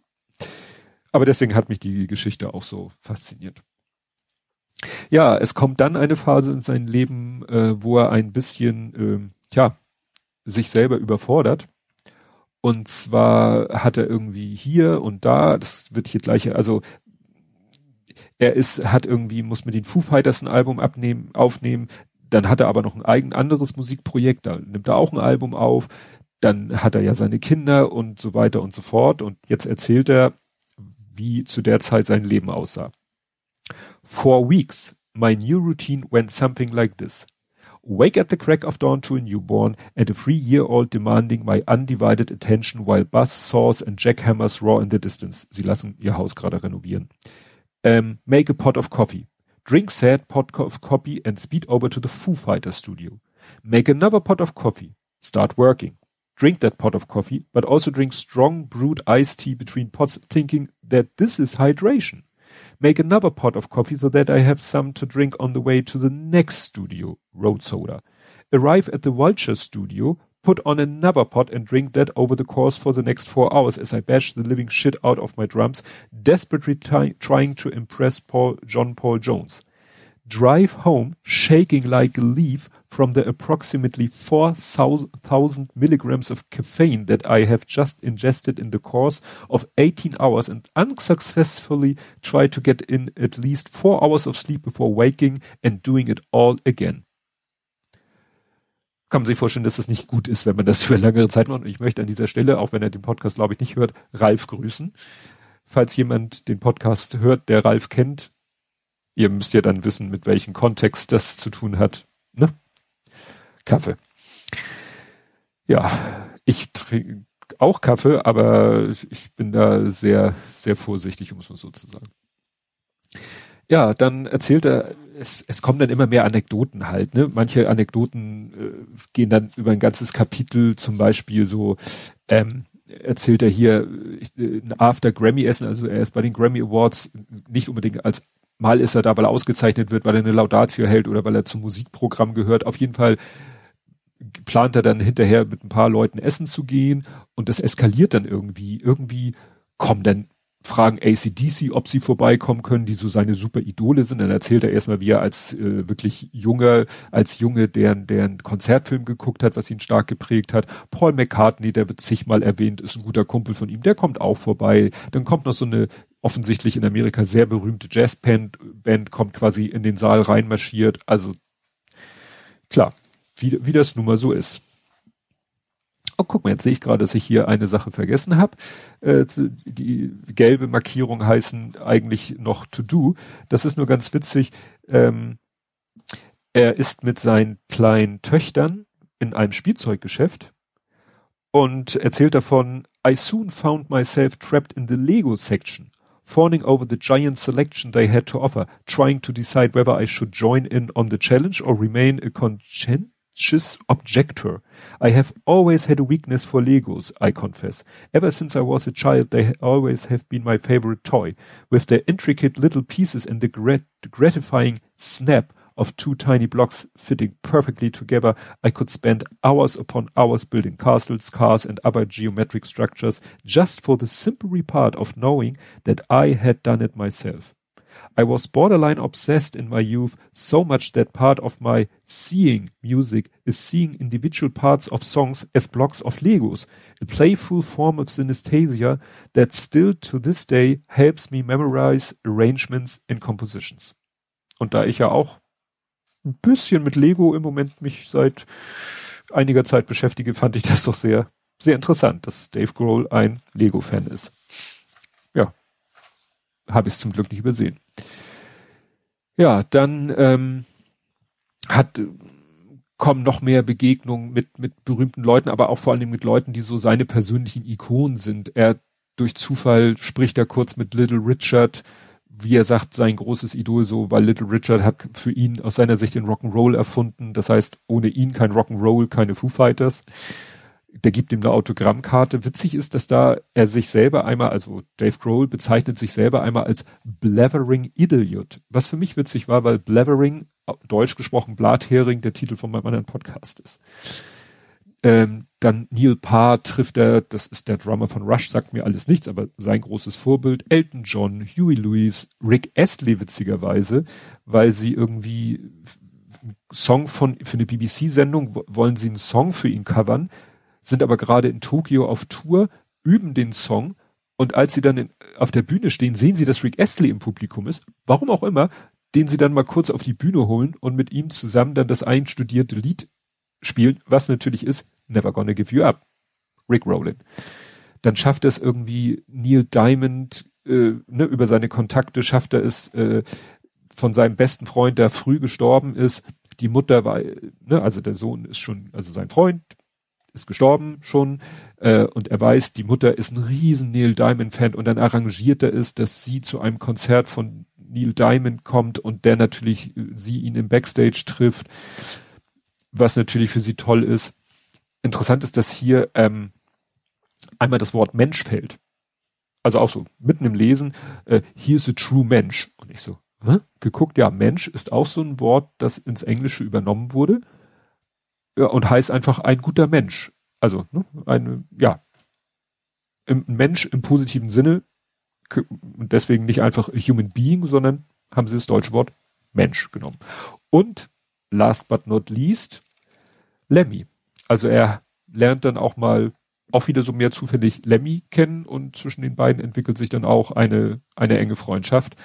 Aber deswegen hat mich die Geschichte auch so fasziniert. Ja, es kommt dann eine Phase in seinem Leben, äh, wo er ein bisschen, äh, ja, sich selber überfordert. Und zwar hat er irgendwie hier und da, das wird hier gleich, also er ist, hat irgendwie, muss mit den Foo Fighters ein Album abnehmen, aufnehmen, dann hat er aber noch ein eigen anderes Musikprojekt, da nimmt er auch ein Album auf, dann hat er ja seine Kinder und so weiter und so fort. Und jetzt erzählt er, wie zu der Zeit sein Leben aussah. For weeks, my new routine went something like this. Wake at the crack of dawn to a newborn and a three-year-old demanding my undivided attention while buzz saws and jackhammers roar in the distance. Sie lassen ihr Haus gerade renovieren. Um, make a pot of coffee. Drink said pot of coffee and speed over to the Foo Fighters studio. Make another pot of coffee. Start working drink that pot of coffee, but also drink strong brewed iced tea between pots, thinking that this is hydration. Make another pot of coffee so that I have some to drink on the way to the next studio, road soda. Arrive at the Vulture studio, put on another pot and drink that over the course for the next four hours as I bash the living shit out of my drums, desperately trying to impress Paul, John Paul Jones. Drive home, shaking like a leaf, from the approximately 4,000 milligrams of caffeine that I have just ingested in the course of 18 hours and unsuccessfully try to get in at least four hours of sleep before waking and doing it all again. Kann man sich vorstellen, dass es nicht gut ist, wenn man das für längere Zeit macht. Und ich möchte an dieser Stelle, auch wenn er den Podcast, glaube ich, nicht hört, Ralf grüßen. Falls jemand den Podcast hört, der Ralf kennt, ihr müsst ja dann wissen, mit welchem Kontext das zu tun hat. Ne? Kaffee. Ja, ich trinke auch Kaffee, aber ich bin da sehr, sehr vorsichtig, um es mal so zu sagen. Ja, dann erzählt er, es, es kommen dann immer mehr Anekdoten halt, ne? Manche Anekdoten äh, gehen dann über ein ganzes Kapitel, zum Beispiel so, ähm, erzählt er hier äh, ein After Grammy Essen, also er ist bei den Grammy Awards nicht unbedingt als Mal ist er da, weil er ausgezeichnet wird, weil er eine Laudatio hält oder weil er zum Musikprogramm gehört. Auf jeden Fall plant er dann hinterher mit ein paar Leuten essen zu gehen und das eskaliert dann irgendwie. Irgendwie kommen dann fragen ACDC, ob sie vorbeikommen können, die so seine super Idole sind. Dann erzählt er erstmal, wie er als äh, wirklich junger, als Junge, deren, deren Konzertfilm geguckt hat, was ihn stark geprägt hat. Paul McCartney, der wird zigmal erwähnt, ist ein guter Kumpel von ihm, der kommt auch vorbei. Dann kommt noch so eine offensichtlich in Amerika sehr berühmte Jazzband, Band kommt quasi in den Saal reinmarschiert. Also klar, wie, wie das nun mal so ist. Oh, guck mal, jetzt sehe ich gerade, dass ich hier eine Sache vergessen habe. Äh, die gelbe Markierung heißen eigentlich noch to do. Das ist nur ganz witzig. Ähm, er ist mit seinen kleinen Töchtern in einem Spielzeuggeschäft und erzählt davon, I soon found myself trapped in the Lego section, fawning over the giant selection they had to offer, trying to decide whether I should join in on the challenge or remain a conscientious objector. I have always had a weakness for Legos, I confess. Ever since I was a child, they always have been my favorite toy. With their intricate little pieces and the grat gratifying snap of two tiny blocks fitting perfectly together, I could spend hours upon hours building castles, cars, and other geometric structures just for the simple part of knowing that I had done it myself. I was borderline obsessed in my youth, so much that part of my seeing music is seeing individual parts of songs as blocks of Legos, a playful form of synesthesia that still to this day helps me memorize arrangements in compositions. Und da ich ja auch ein bisschen mit Lego im Moment mich seit einiger Zeit beschäftige, fand ich das doch sehr, sehr interessant, dass Dave Grohl ein Lego-Fan ist. Ja, habe ich es zum Glück nicht übersehen. Ja, dann ähm, hat kommen noch mehr Begegnungen mit mit berühmten Leuten, aber auch vor allem mit Leuten, die so seine persönlichen Ikonen sind. Er durch Zufall spricht er kurz mit Little Richard, wie er sagt, sein großes Idol so, weil Little Richard hat für ihn aus seiner Sicht den Rock'n'Roll erfunden. Das heißt, ohne ihn kein Rock'n'Roll, keine Foo Fighters der gibt ihm eine Autogrammkarte. Witzig ist, dass da er sich selber einmal, also Dave Grohl bezeichnet sich selber einmal als Blathering Idiot. Was für mich witzig war, weil Blathering, deutsch gesprochen Blathering, der Titel von meinem anderen Podcast ist. Ähm, dann Neil Parr trifft er, das ist der Drummer von Rush, sagt mir alles nichts, aber sein großes Vorbild, Elton John, Huey Lewis, Rick Astley witzigerweise, weil sie irgendwie Song von, für eine BBC-Sendung wollen sie einen Song für ihn covern, sind aber gerade in Tokio auf Tour, üben den Song und als sie dann in, auf der Bühne stehen, sehen sie, dass Rick Astley im Publikum ist, warum auch immer, den sie dann mal kurz auf die Bühne holen und mit ihm zusammen dann das einstudierte Lied spielen, was natürlich ist Never Gonna Give You Up, Rick Rowland. Dann schafft es irgendwie Neil Diamond äh, ne, über seine Kontakte, schafft er es äh, von seinem besten Freund, der früh gestorben ist. Die Mutter war, ne, also der Sohn ist schon, also sein Freund, ist gestorben schon äh, und er weiß, die Mutter ist ein riesen Neil Diamond Fan und dann arrangiert er es, dass sie zu einem Konzert von Neil Diamond kommt und der natürlich äh, sie ihn im Backstage trifft, was natürlich für sie toll ist. Interessant ist, dass hier ähm, einmal das Wort Mensch fällt. Also auch so mitten im Lesen, äh, hier ist a true Mensch. Und ich so, hä? geguckt, ja, Mensch ist auch so ein Wort, das ins Englische übernommen wurde ja, und heißt einfach ein guter Mensch. Also, ne, eine, ja, ein Mensch im positiven Sinne und deswegen nicht einfach Human Being, sondern haben sie das deutsche Wort Mensch genommen. Und last but not least, Lemmy. Also er lernt dann auch mal auch wieder so mehr zufällig Lemmy kennen und zwischen den beiden entwickelt sich dann auch eine, eine enge Freundschaft,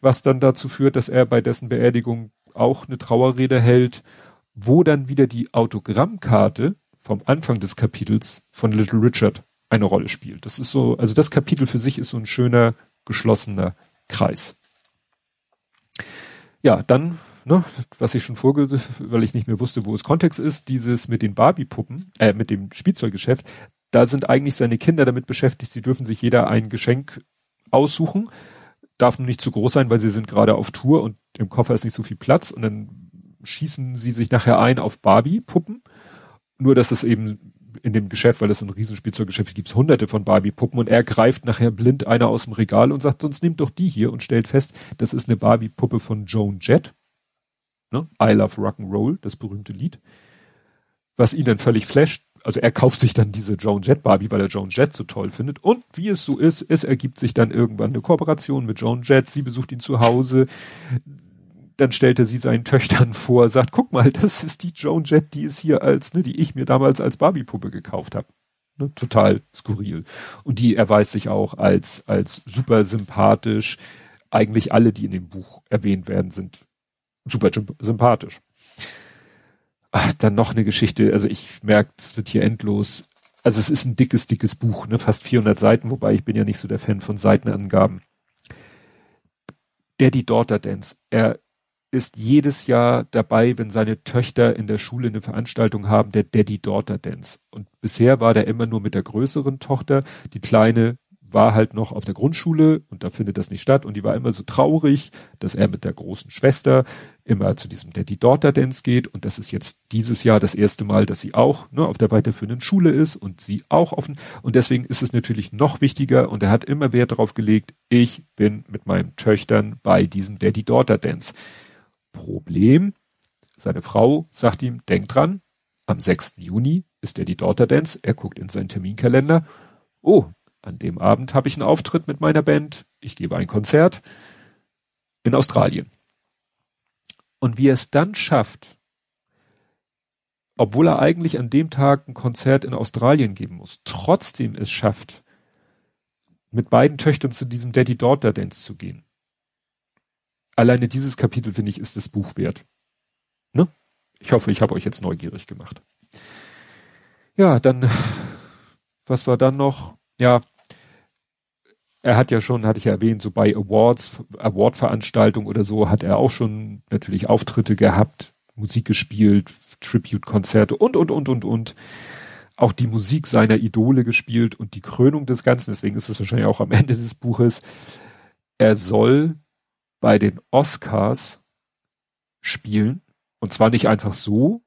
was dann dazu führt, dass er bei dessen Beerdigung auch eine Trauerrede hält wo dann wieder die Autogrammkarte vom Anfang des Kapitels von Little Richard eine Rolle spielt. Das ist so, also das Kapitel für sich ist so ein schöner, geschlossener Kreis. Ja, dann, ne, was ich schon vorge, weil ich nicht mehr wusste, wo es Kontext ist, dieses mit den Barbie-Puppen, äh, mit dem Spielzeuggeschäft, da sind eigentlich seine Kinder damit beschäftigt, sie dürfen sich jeder ein Geschenk aussuchen, darf nur nicht zu groß sein, weil sie sind gerade auf Tour und im Koffer ist nicht so viel Platz und dann schießen sie sich nachher ein auf Barbie-Puppen. Nur, dass es eben in dem Geschäft, weil das ein Riesenspielzeuggeschäft gibt, es hunderte von Barbie-Puppen und er greift nachher blind einer aus dem Regal und sagt, sonst nehmt doch die hier und stellt fest, das ist eine Barbie-Puppe von Joan Jett. Ne? I Love Rock'n'Roll, das berühmte Lied. Was ihn dann völlig flasht. Also er kauft sich dann diese Joan Jett Barbie, weil er Joan Jett so toll findet. Und wie es so ist, es ergibt sich dann irgendwann eine Kooperation mit Joan Jett. Sie besucht ihn zu Hause dann stellte sie seinen Töchtern vor, sagt, guck mal, das ist die Joan Jett, die ist hier als, ne, die ich mir damals als Barbie-Puppe gekauft habe. Ne, total skurril. Und die erweist sich auch als, als super sympathisch. Eigentlich alle, die in dem Buch erwähnt werden, sind super sympathisch. Ach, dann noch eine Geschichte, also ich merke, es wird hier endlos. Also es ist ein dickes, dickes Buch, ne, fast 400 Seiten, wobei ich bin ja nicht so der Fan von Seitenangaben. Daddy Daughter Dance. Er ist jedes Jahr dabei, wenn seine Töchter in der Schule eine Veranstaltung haben, der Daddy Daughter Dance. Und bisher war der immer nur mit der größeren Tochter. Die kleine war halt noch auf der Grundschule und da findet das nicht statt. Und die war immer so traurig, dass er mit der großen Schwester immer zu diesem Daddy Daughter Dance geht. Und das ist jetzt dieses Jahr das erste Mal, dass sie auch ne, auf der weiterführenden Schule ist und sie auch offen. Und deswegen ist es natürlich noch wichtiger und er hat immer Wert darauf gelegt, ich bin mit meinen Töchtern bei diesem Daddy Daughter Dance Problem, seine Frau sagt ihm, denk dran, am 6. Juni ist die Daughter Dance, er guckt in seinen Terminkalender, oh, an dem Abend habe ich einen Auftritt mit meiner Band, ich gebe ein Konzert in Australien. Und wie er es dann schafft, obwohl er eigentlich an dem Tag ein Konzert in Australien geben muss, trotzdem es schafft, mit beiden Töchtern zu diesem Daddy Daughter Dance zu gehen. Alleine dieses Kapitel finde ich ist das Buch wert. Ne? Ich hoffe, ich habe euch jetzt neugierig gemacht. Ja, dann was war dann noch? Ja, er hat ja schon, hatte ich ja erwähnt, so bei Awards, Award-Veranstaltungen oder so, hat er auch schon natürlich Auftritte gehabt, Musik gespielt, Tribute-Konzerte und, und, und, und, und. Auch die Musik seiner Idole gespielt und die Krönung des Ganzen, deswegen ist es wahrscheinlich auch am Ende des Buches, er soll bei den Oscars spielen. Und zwar nicht einfach so,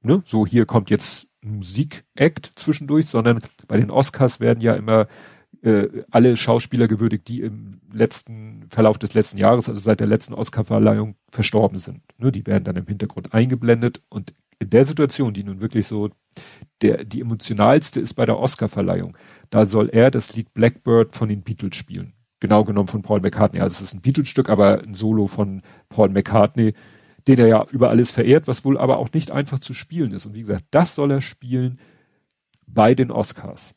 ne, so hier kommt jetzt Musik-Act zwischendurch, sondern bei den Oscars werden ja immer äh, alle Schauspieler gewürdigt, die im letzten Verlauf des letzten Jahres, also seit der letzten Oscarverleihung verstorben sind. Nur die werden dann im Hintergrund eingeblendet und in der Situation, die nun wirklich so der die emotionalste ist bei der Oscarverleihung, da soll er das Lied Blackbird von den Beatles spielen. Genau genommen von Paul McCartney. Also es ist ein Beatles-Stück, aber ein Solo von Paul McCartney, den er ja über alles verehrt, was wohl aber auch nicht einfach zu spielen ist. Und wie gesagt, das soll er spielen bei den Oscars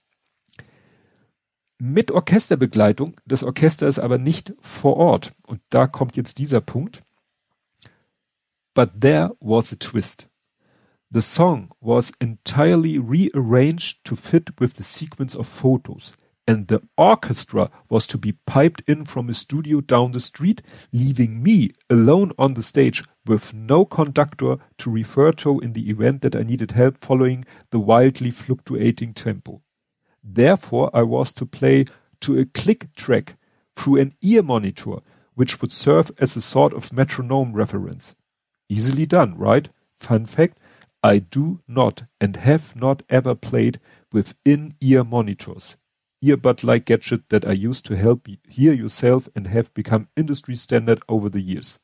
mit Orchesterbegleitung. Das Orchester ist aber nicht vor Ort. Und da kommt jetzt dieser Punkt. But there was a twist. The song was entirely rearranged to fit with the sequence of photos, and the orchestra was to be piped in from a studio down the street, leaving me alone on the stage with no conductor to refer to in the event that I needed help following the wildly fluctuating tempo. Therefore, I was to play to a click track through an ear monitor, which would serve as a sort of metronome reference. Easily done, right? Fun fact, I do not and have not ever played with in-ear monitors. Earbud-like gadget that I used to help hear yourself and have become industry standard over the years.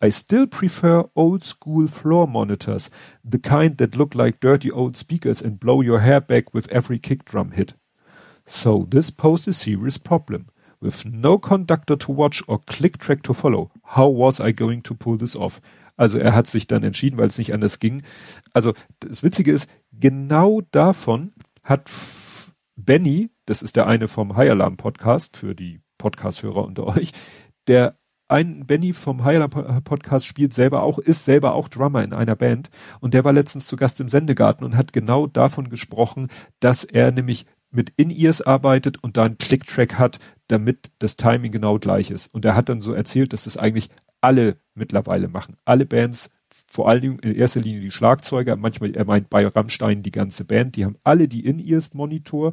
I still prefer old school floor monitors, the kind that look like dirty old speakers and blow your hair back with every kick drum hit. So this posed a serious problem. With no conductor to watch or click track to follow, how was I going to pull this off? Also er hat sich dann entschieden, weil es nicht anders ging. Also das Witzige ist, genau davon hat Benny, das ist der eine vom High Alarm Podcast für die Podcast-Hörer unter euch, der ein Benny vom Higher Podcast spielt selber auch, ist selber auch Drummer in einer Band und der war letztens zu Gast im Sendegarten und hat genau davon gesprochen, dass er nämlich mit In-Ears arbeitet und da einen Click-Track hat, damit das Timing genau gleich ist. Und er hat dann so erzählt, dass das eigentlich alle mittlerweile machen. Alle Bands, vor allen Dingen in erster Linie die Schlagzeuger, manchmal, er meint bei Rammstein die ganze Band, die haben alle die In-Ears-Monitor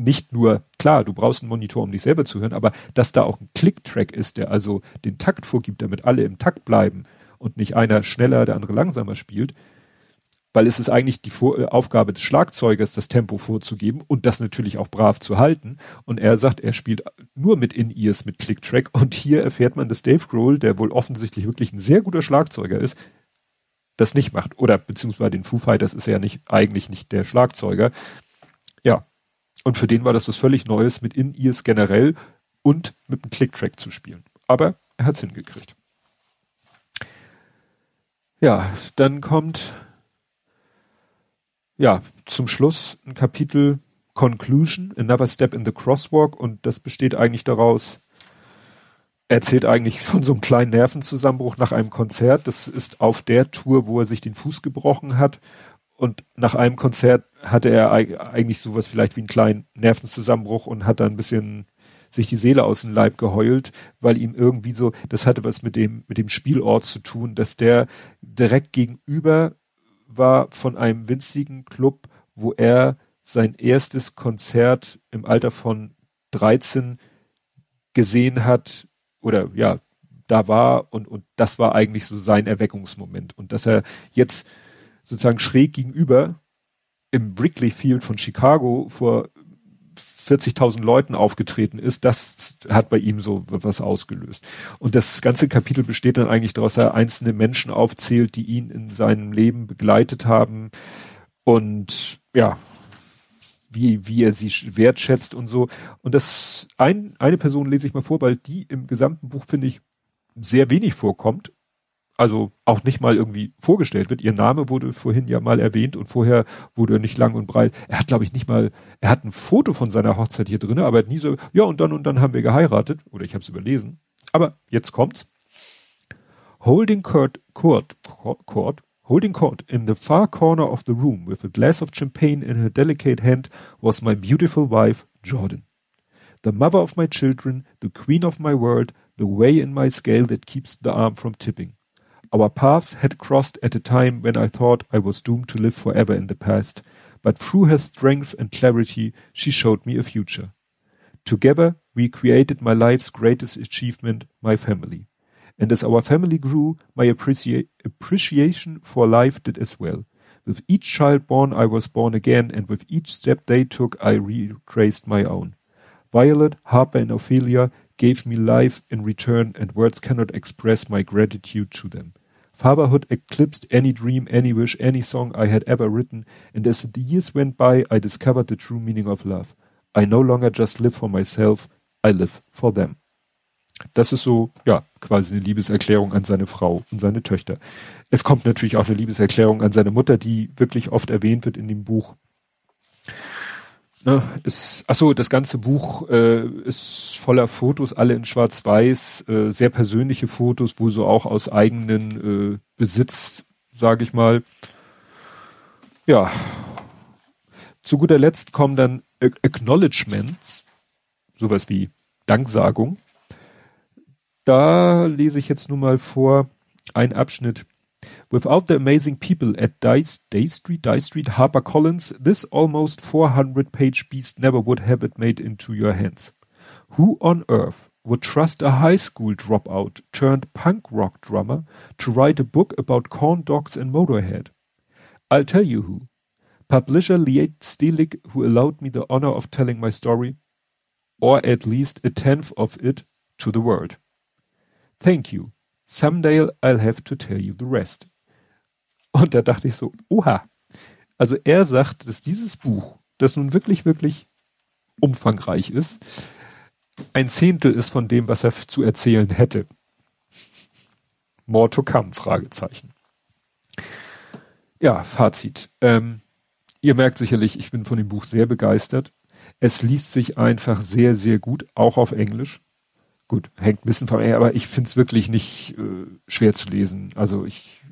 nicht nur, klar, du brauchst einen Monitor, um dich selber zu hören, aber dass da auch ein Click-Track ist, der also den Takt vorgibt, damit alle im Takt bleiben und nicht einer schneller, der andere langsamer spielt, weil es ist eigentlich die Vor äh, Aufgabe des Schlagzeugers, das Tempo vorzugeben und das natürlich auch brav zu halten. Und er sagt, er spielt nur mit In-Ears, mit Click-Track. Und hier erfährt man, dass Dave Grohl, der wohl offensichtlich wirklich ein sehr guter Schlagzeuger ist, das nicht macht. Oder beziehungsweise den Foo Fighters ist er ja nicht, eigentlich nicht der Schlagzeuger. Ja, und für den war das was völlig Neues, mit In-Ears generell und mit einem Click-Track zu spielen. Aber er hat's hingekriegt. Ja, dann kommt ja zum Schluss ein Kapitel Conclusion, Another Step in the Crosswalk und das besteht eigentlich daraus, er erzählt eigentlich von so einem kleinen Nervenzusammenbruch nach einem Konzert. Das ist auf der Tour, wo er sich den Fuß gebrochen hat und nach einem Konzert hatte er eigentlich sowas vielleicht wie einen kleinen Nervenzusammenbruch und hat dann ein bisschen sich die Seele aus dem Leib geheult, weil ihm irgendwie so, das hatte was mit dem, mit dem Spielort zu tun, dass der direkt gegenüber war von einem winzigen Club, wo er sein erstes Konzert im Alter von 13 gesehen hat oder ja, da war und, und das war eigentlich so sein Erweckungsmoment. Und dass er jetzt sozusagen schräg gegenüber im Brickley Field von Chicago vor 40.000 Leuten aufgetreten ist, das hat bei ihm so was ausgelöst. Und das ganze Kapitel besteht dann eigentlich daraus, dass er einzelne Menschen aufzählt, die ihn in seinem Leben begleitet haben und ja, wie, wie er sie wertschätzt und so. Und das ein, eine Person lese ich mal vor, weil die im gesamten Buch, finde ich, sehr wenig vorkommt also auch nicht mal irgendwie vorgestellt wird. Ihr Name wurde vorhin ja mal erwähnt und vorher wurde er nicht lang und breit. Er hat, glaube ich, nicht mal, er hat ein Foto von seiner Hochzeit hier drin, aber er hat nie so, ja, und dann und dann haben wir geheiratet. Oder ich habe es überlesen. Aber jetzt kommt's. Holding court, court, court, holding court in the far corner of the room with a glass of champagne in her delicate hand was my beautiful wife, Jordan. The mother of my children, the queen of my world, the way in my scale that keeps the arm from tipping. Our paths had crossed at a time when I thought I was doomed to live forever in the past, but through her strength and clarity she showed me a future. Together we created my life's greatest achievement, my family. And as our family grew, my appreci appreciation for life did as well. With each child born I was born again, and with each step they took I retraced my own. Violet, Harper and Ophelia gave me life in return, and words cannot express my gratitude to them. Fatherhood eclipsed any dream, any wish, any song I had ever written, and as the years went by, I discovered the true meaning of love. I no longer just live for myself, I live for them. Das ist so, ja, quasi eine Liebeserklärung an seine Frau und seine Töchter. Es kommt natürlich auch eine Liebeserklärung an seine Mutter, die wirklich oft erwähnt wird in dem Buch. Ne, ist, ach so, das ganze Buch äh, ist voller Fotos, alle in Schwarz-Weiß, äh, sehr persönliche Fotos, wo so auch aus eigenen äh, Besitz, sage ich mal. Ja. Zu guter Letzt kommen dann Acknowledgements, sowas wie Danksagung. Da lese ich jetzt nur mal vor ein Abschnitt. Without the amazing people at Day Street, Day Street, HarperCollins, this almost 400 page beast never would have it made into your hands. Who on earth would trust a high school dropout turned punk rock drummer to write a book about corn dogs and Motorhead? I'll tell you who. Publisher Liet Stelig, who allowed me the honor of telling my story, or at least a tenth of it, to the world. Thank you. Someday I'll have to tell you the rest. Und da dachte ich so, oha. Also er sagt, dass dieses Buch, das nun wirklich, wirklich umfangreich ist, ein Zehntel ist von dem, was er zu erzählen hätte. More to come, Fragezeichen. Ja, Fazit. Ähm, ihr merkt sicherlich, ich bin von dem Buch sehr begeistert. Es liest sich einfach sehr, sehr gut, auch auf Englisch. Gut, hängt ein bisschen vom, aber ich finde es wirklich nicht äh, schwer zu lesen. Also ich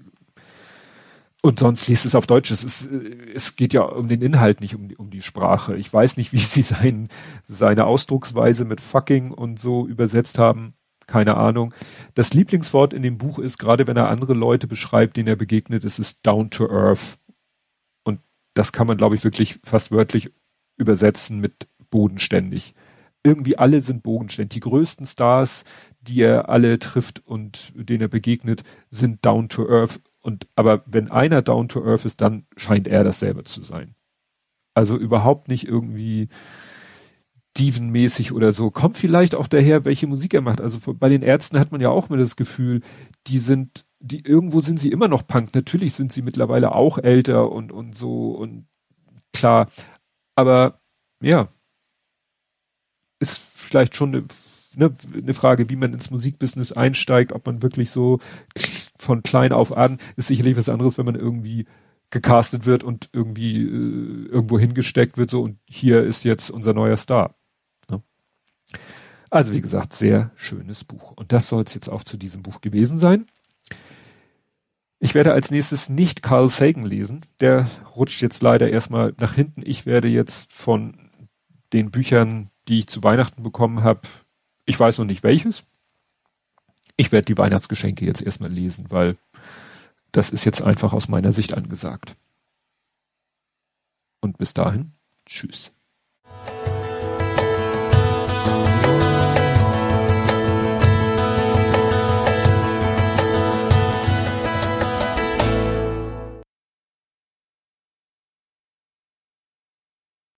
und sonst liest es auf Deutsch. Es, ist, äh, es geht ja um den Inhalt, nicht um, um die Sprache. Ich weiß nicht, wie sie sein, seine Ausdrucksweise mit fucking und so übersetzt haben. Keine Ahnung. Das Lieblingswort in dem Buch ist, gerade wenn er andere Leute beschreibt, denen er begegnet, es ist down to earth. Und das kann man, glaube ich, wirklich fast wörtlich übersetzen mit bodenständig. Irgendwie alle sind bodenständig. Die größten Stars, die er alle trifft und denen er begegnet, sind down to earth und aber wenn einer down to earth ist, dann scheint er dasselbe zu sein. Also überhaupt nicht irgendwie dievenmäßig oder so. Kommt vielleicht auch daher, welche Musik er macht. Also bei den Ärzten hat man ja auch mal das Gefühl, die sind, die irgendwo sind sie immer noch Punk. Natürlich sind sie mittlerweile auch älter und und so und klar. Aber ja, ist vielleicht schon eine, ne, eine Frage, wie man ins Musikbusiness einsteigt, ob man wirklich so von klein auf an, ist sicherlich was anderes, wenn man irgendwie gecastet wird und irgendwie äh, irgendwo hingesteckt wird, so und hier ist jetzt unser neuer Star. Ne? Also wie gesagt, sehr schönes Buch. Und das soll es jetzt auch zu diesem Buch gewesen sein. Ich werde als nächstes nicht Carl Sagan lesen. Der rutscht jetzt leider erstmal nach hinten. Ich werde jetzt von den Büchern, die ich zu Weihnachten bekommen habe, ich weiß noch nicht welches, ich werde die Weihnachtsgeschenke jetzt erstmal lesen, weil das ist jetzt einfach aus meiner Sicht angesagt. Und bis dahin, tschüss.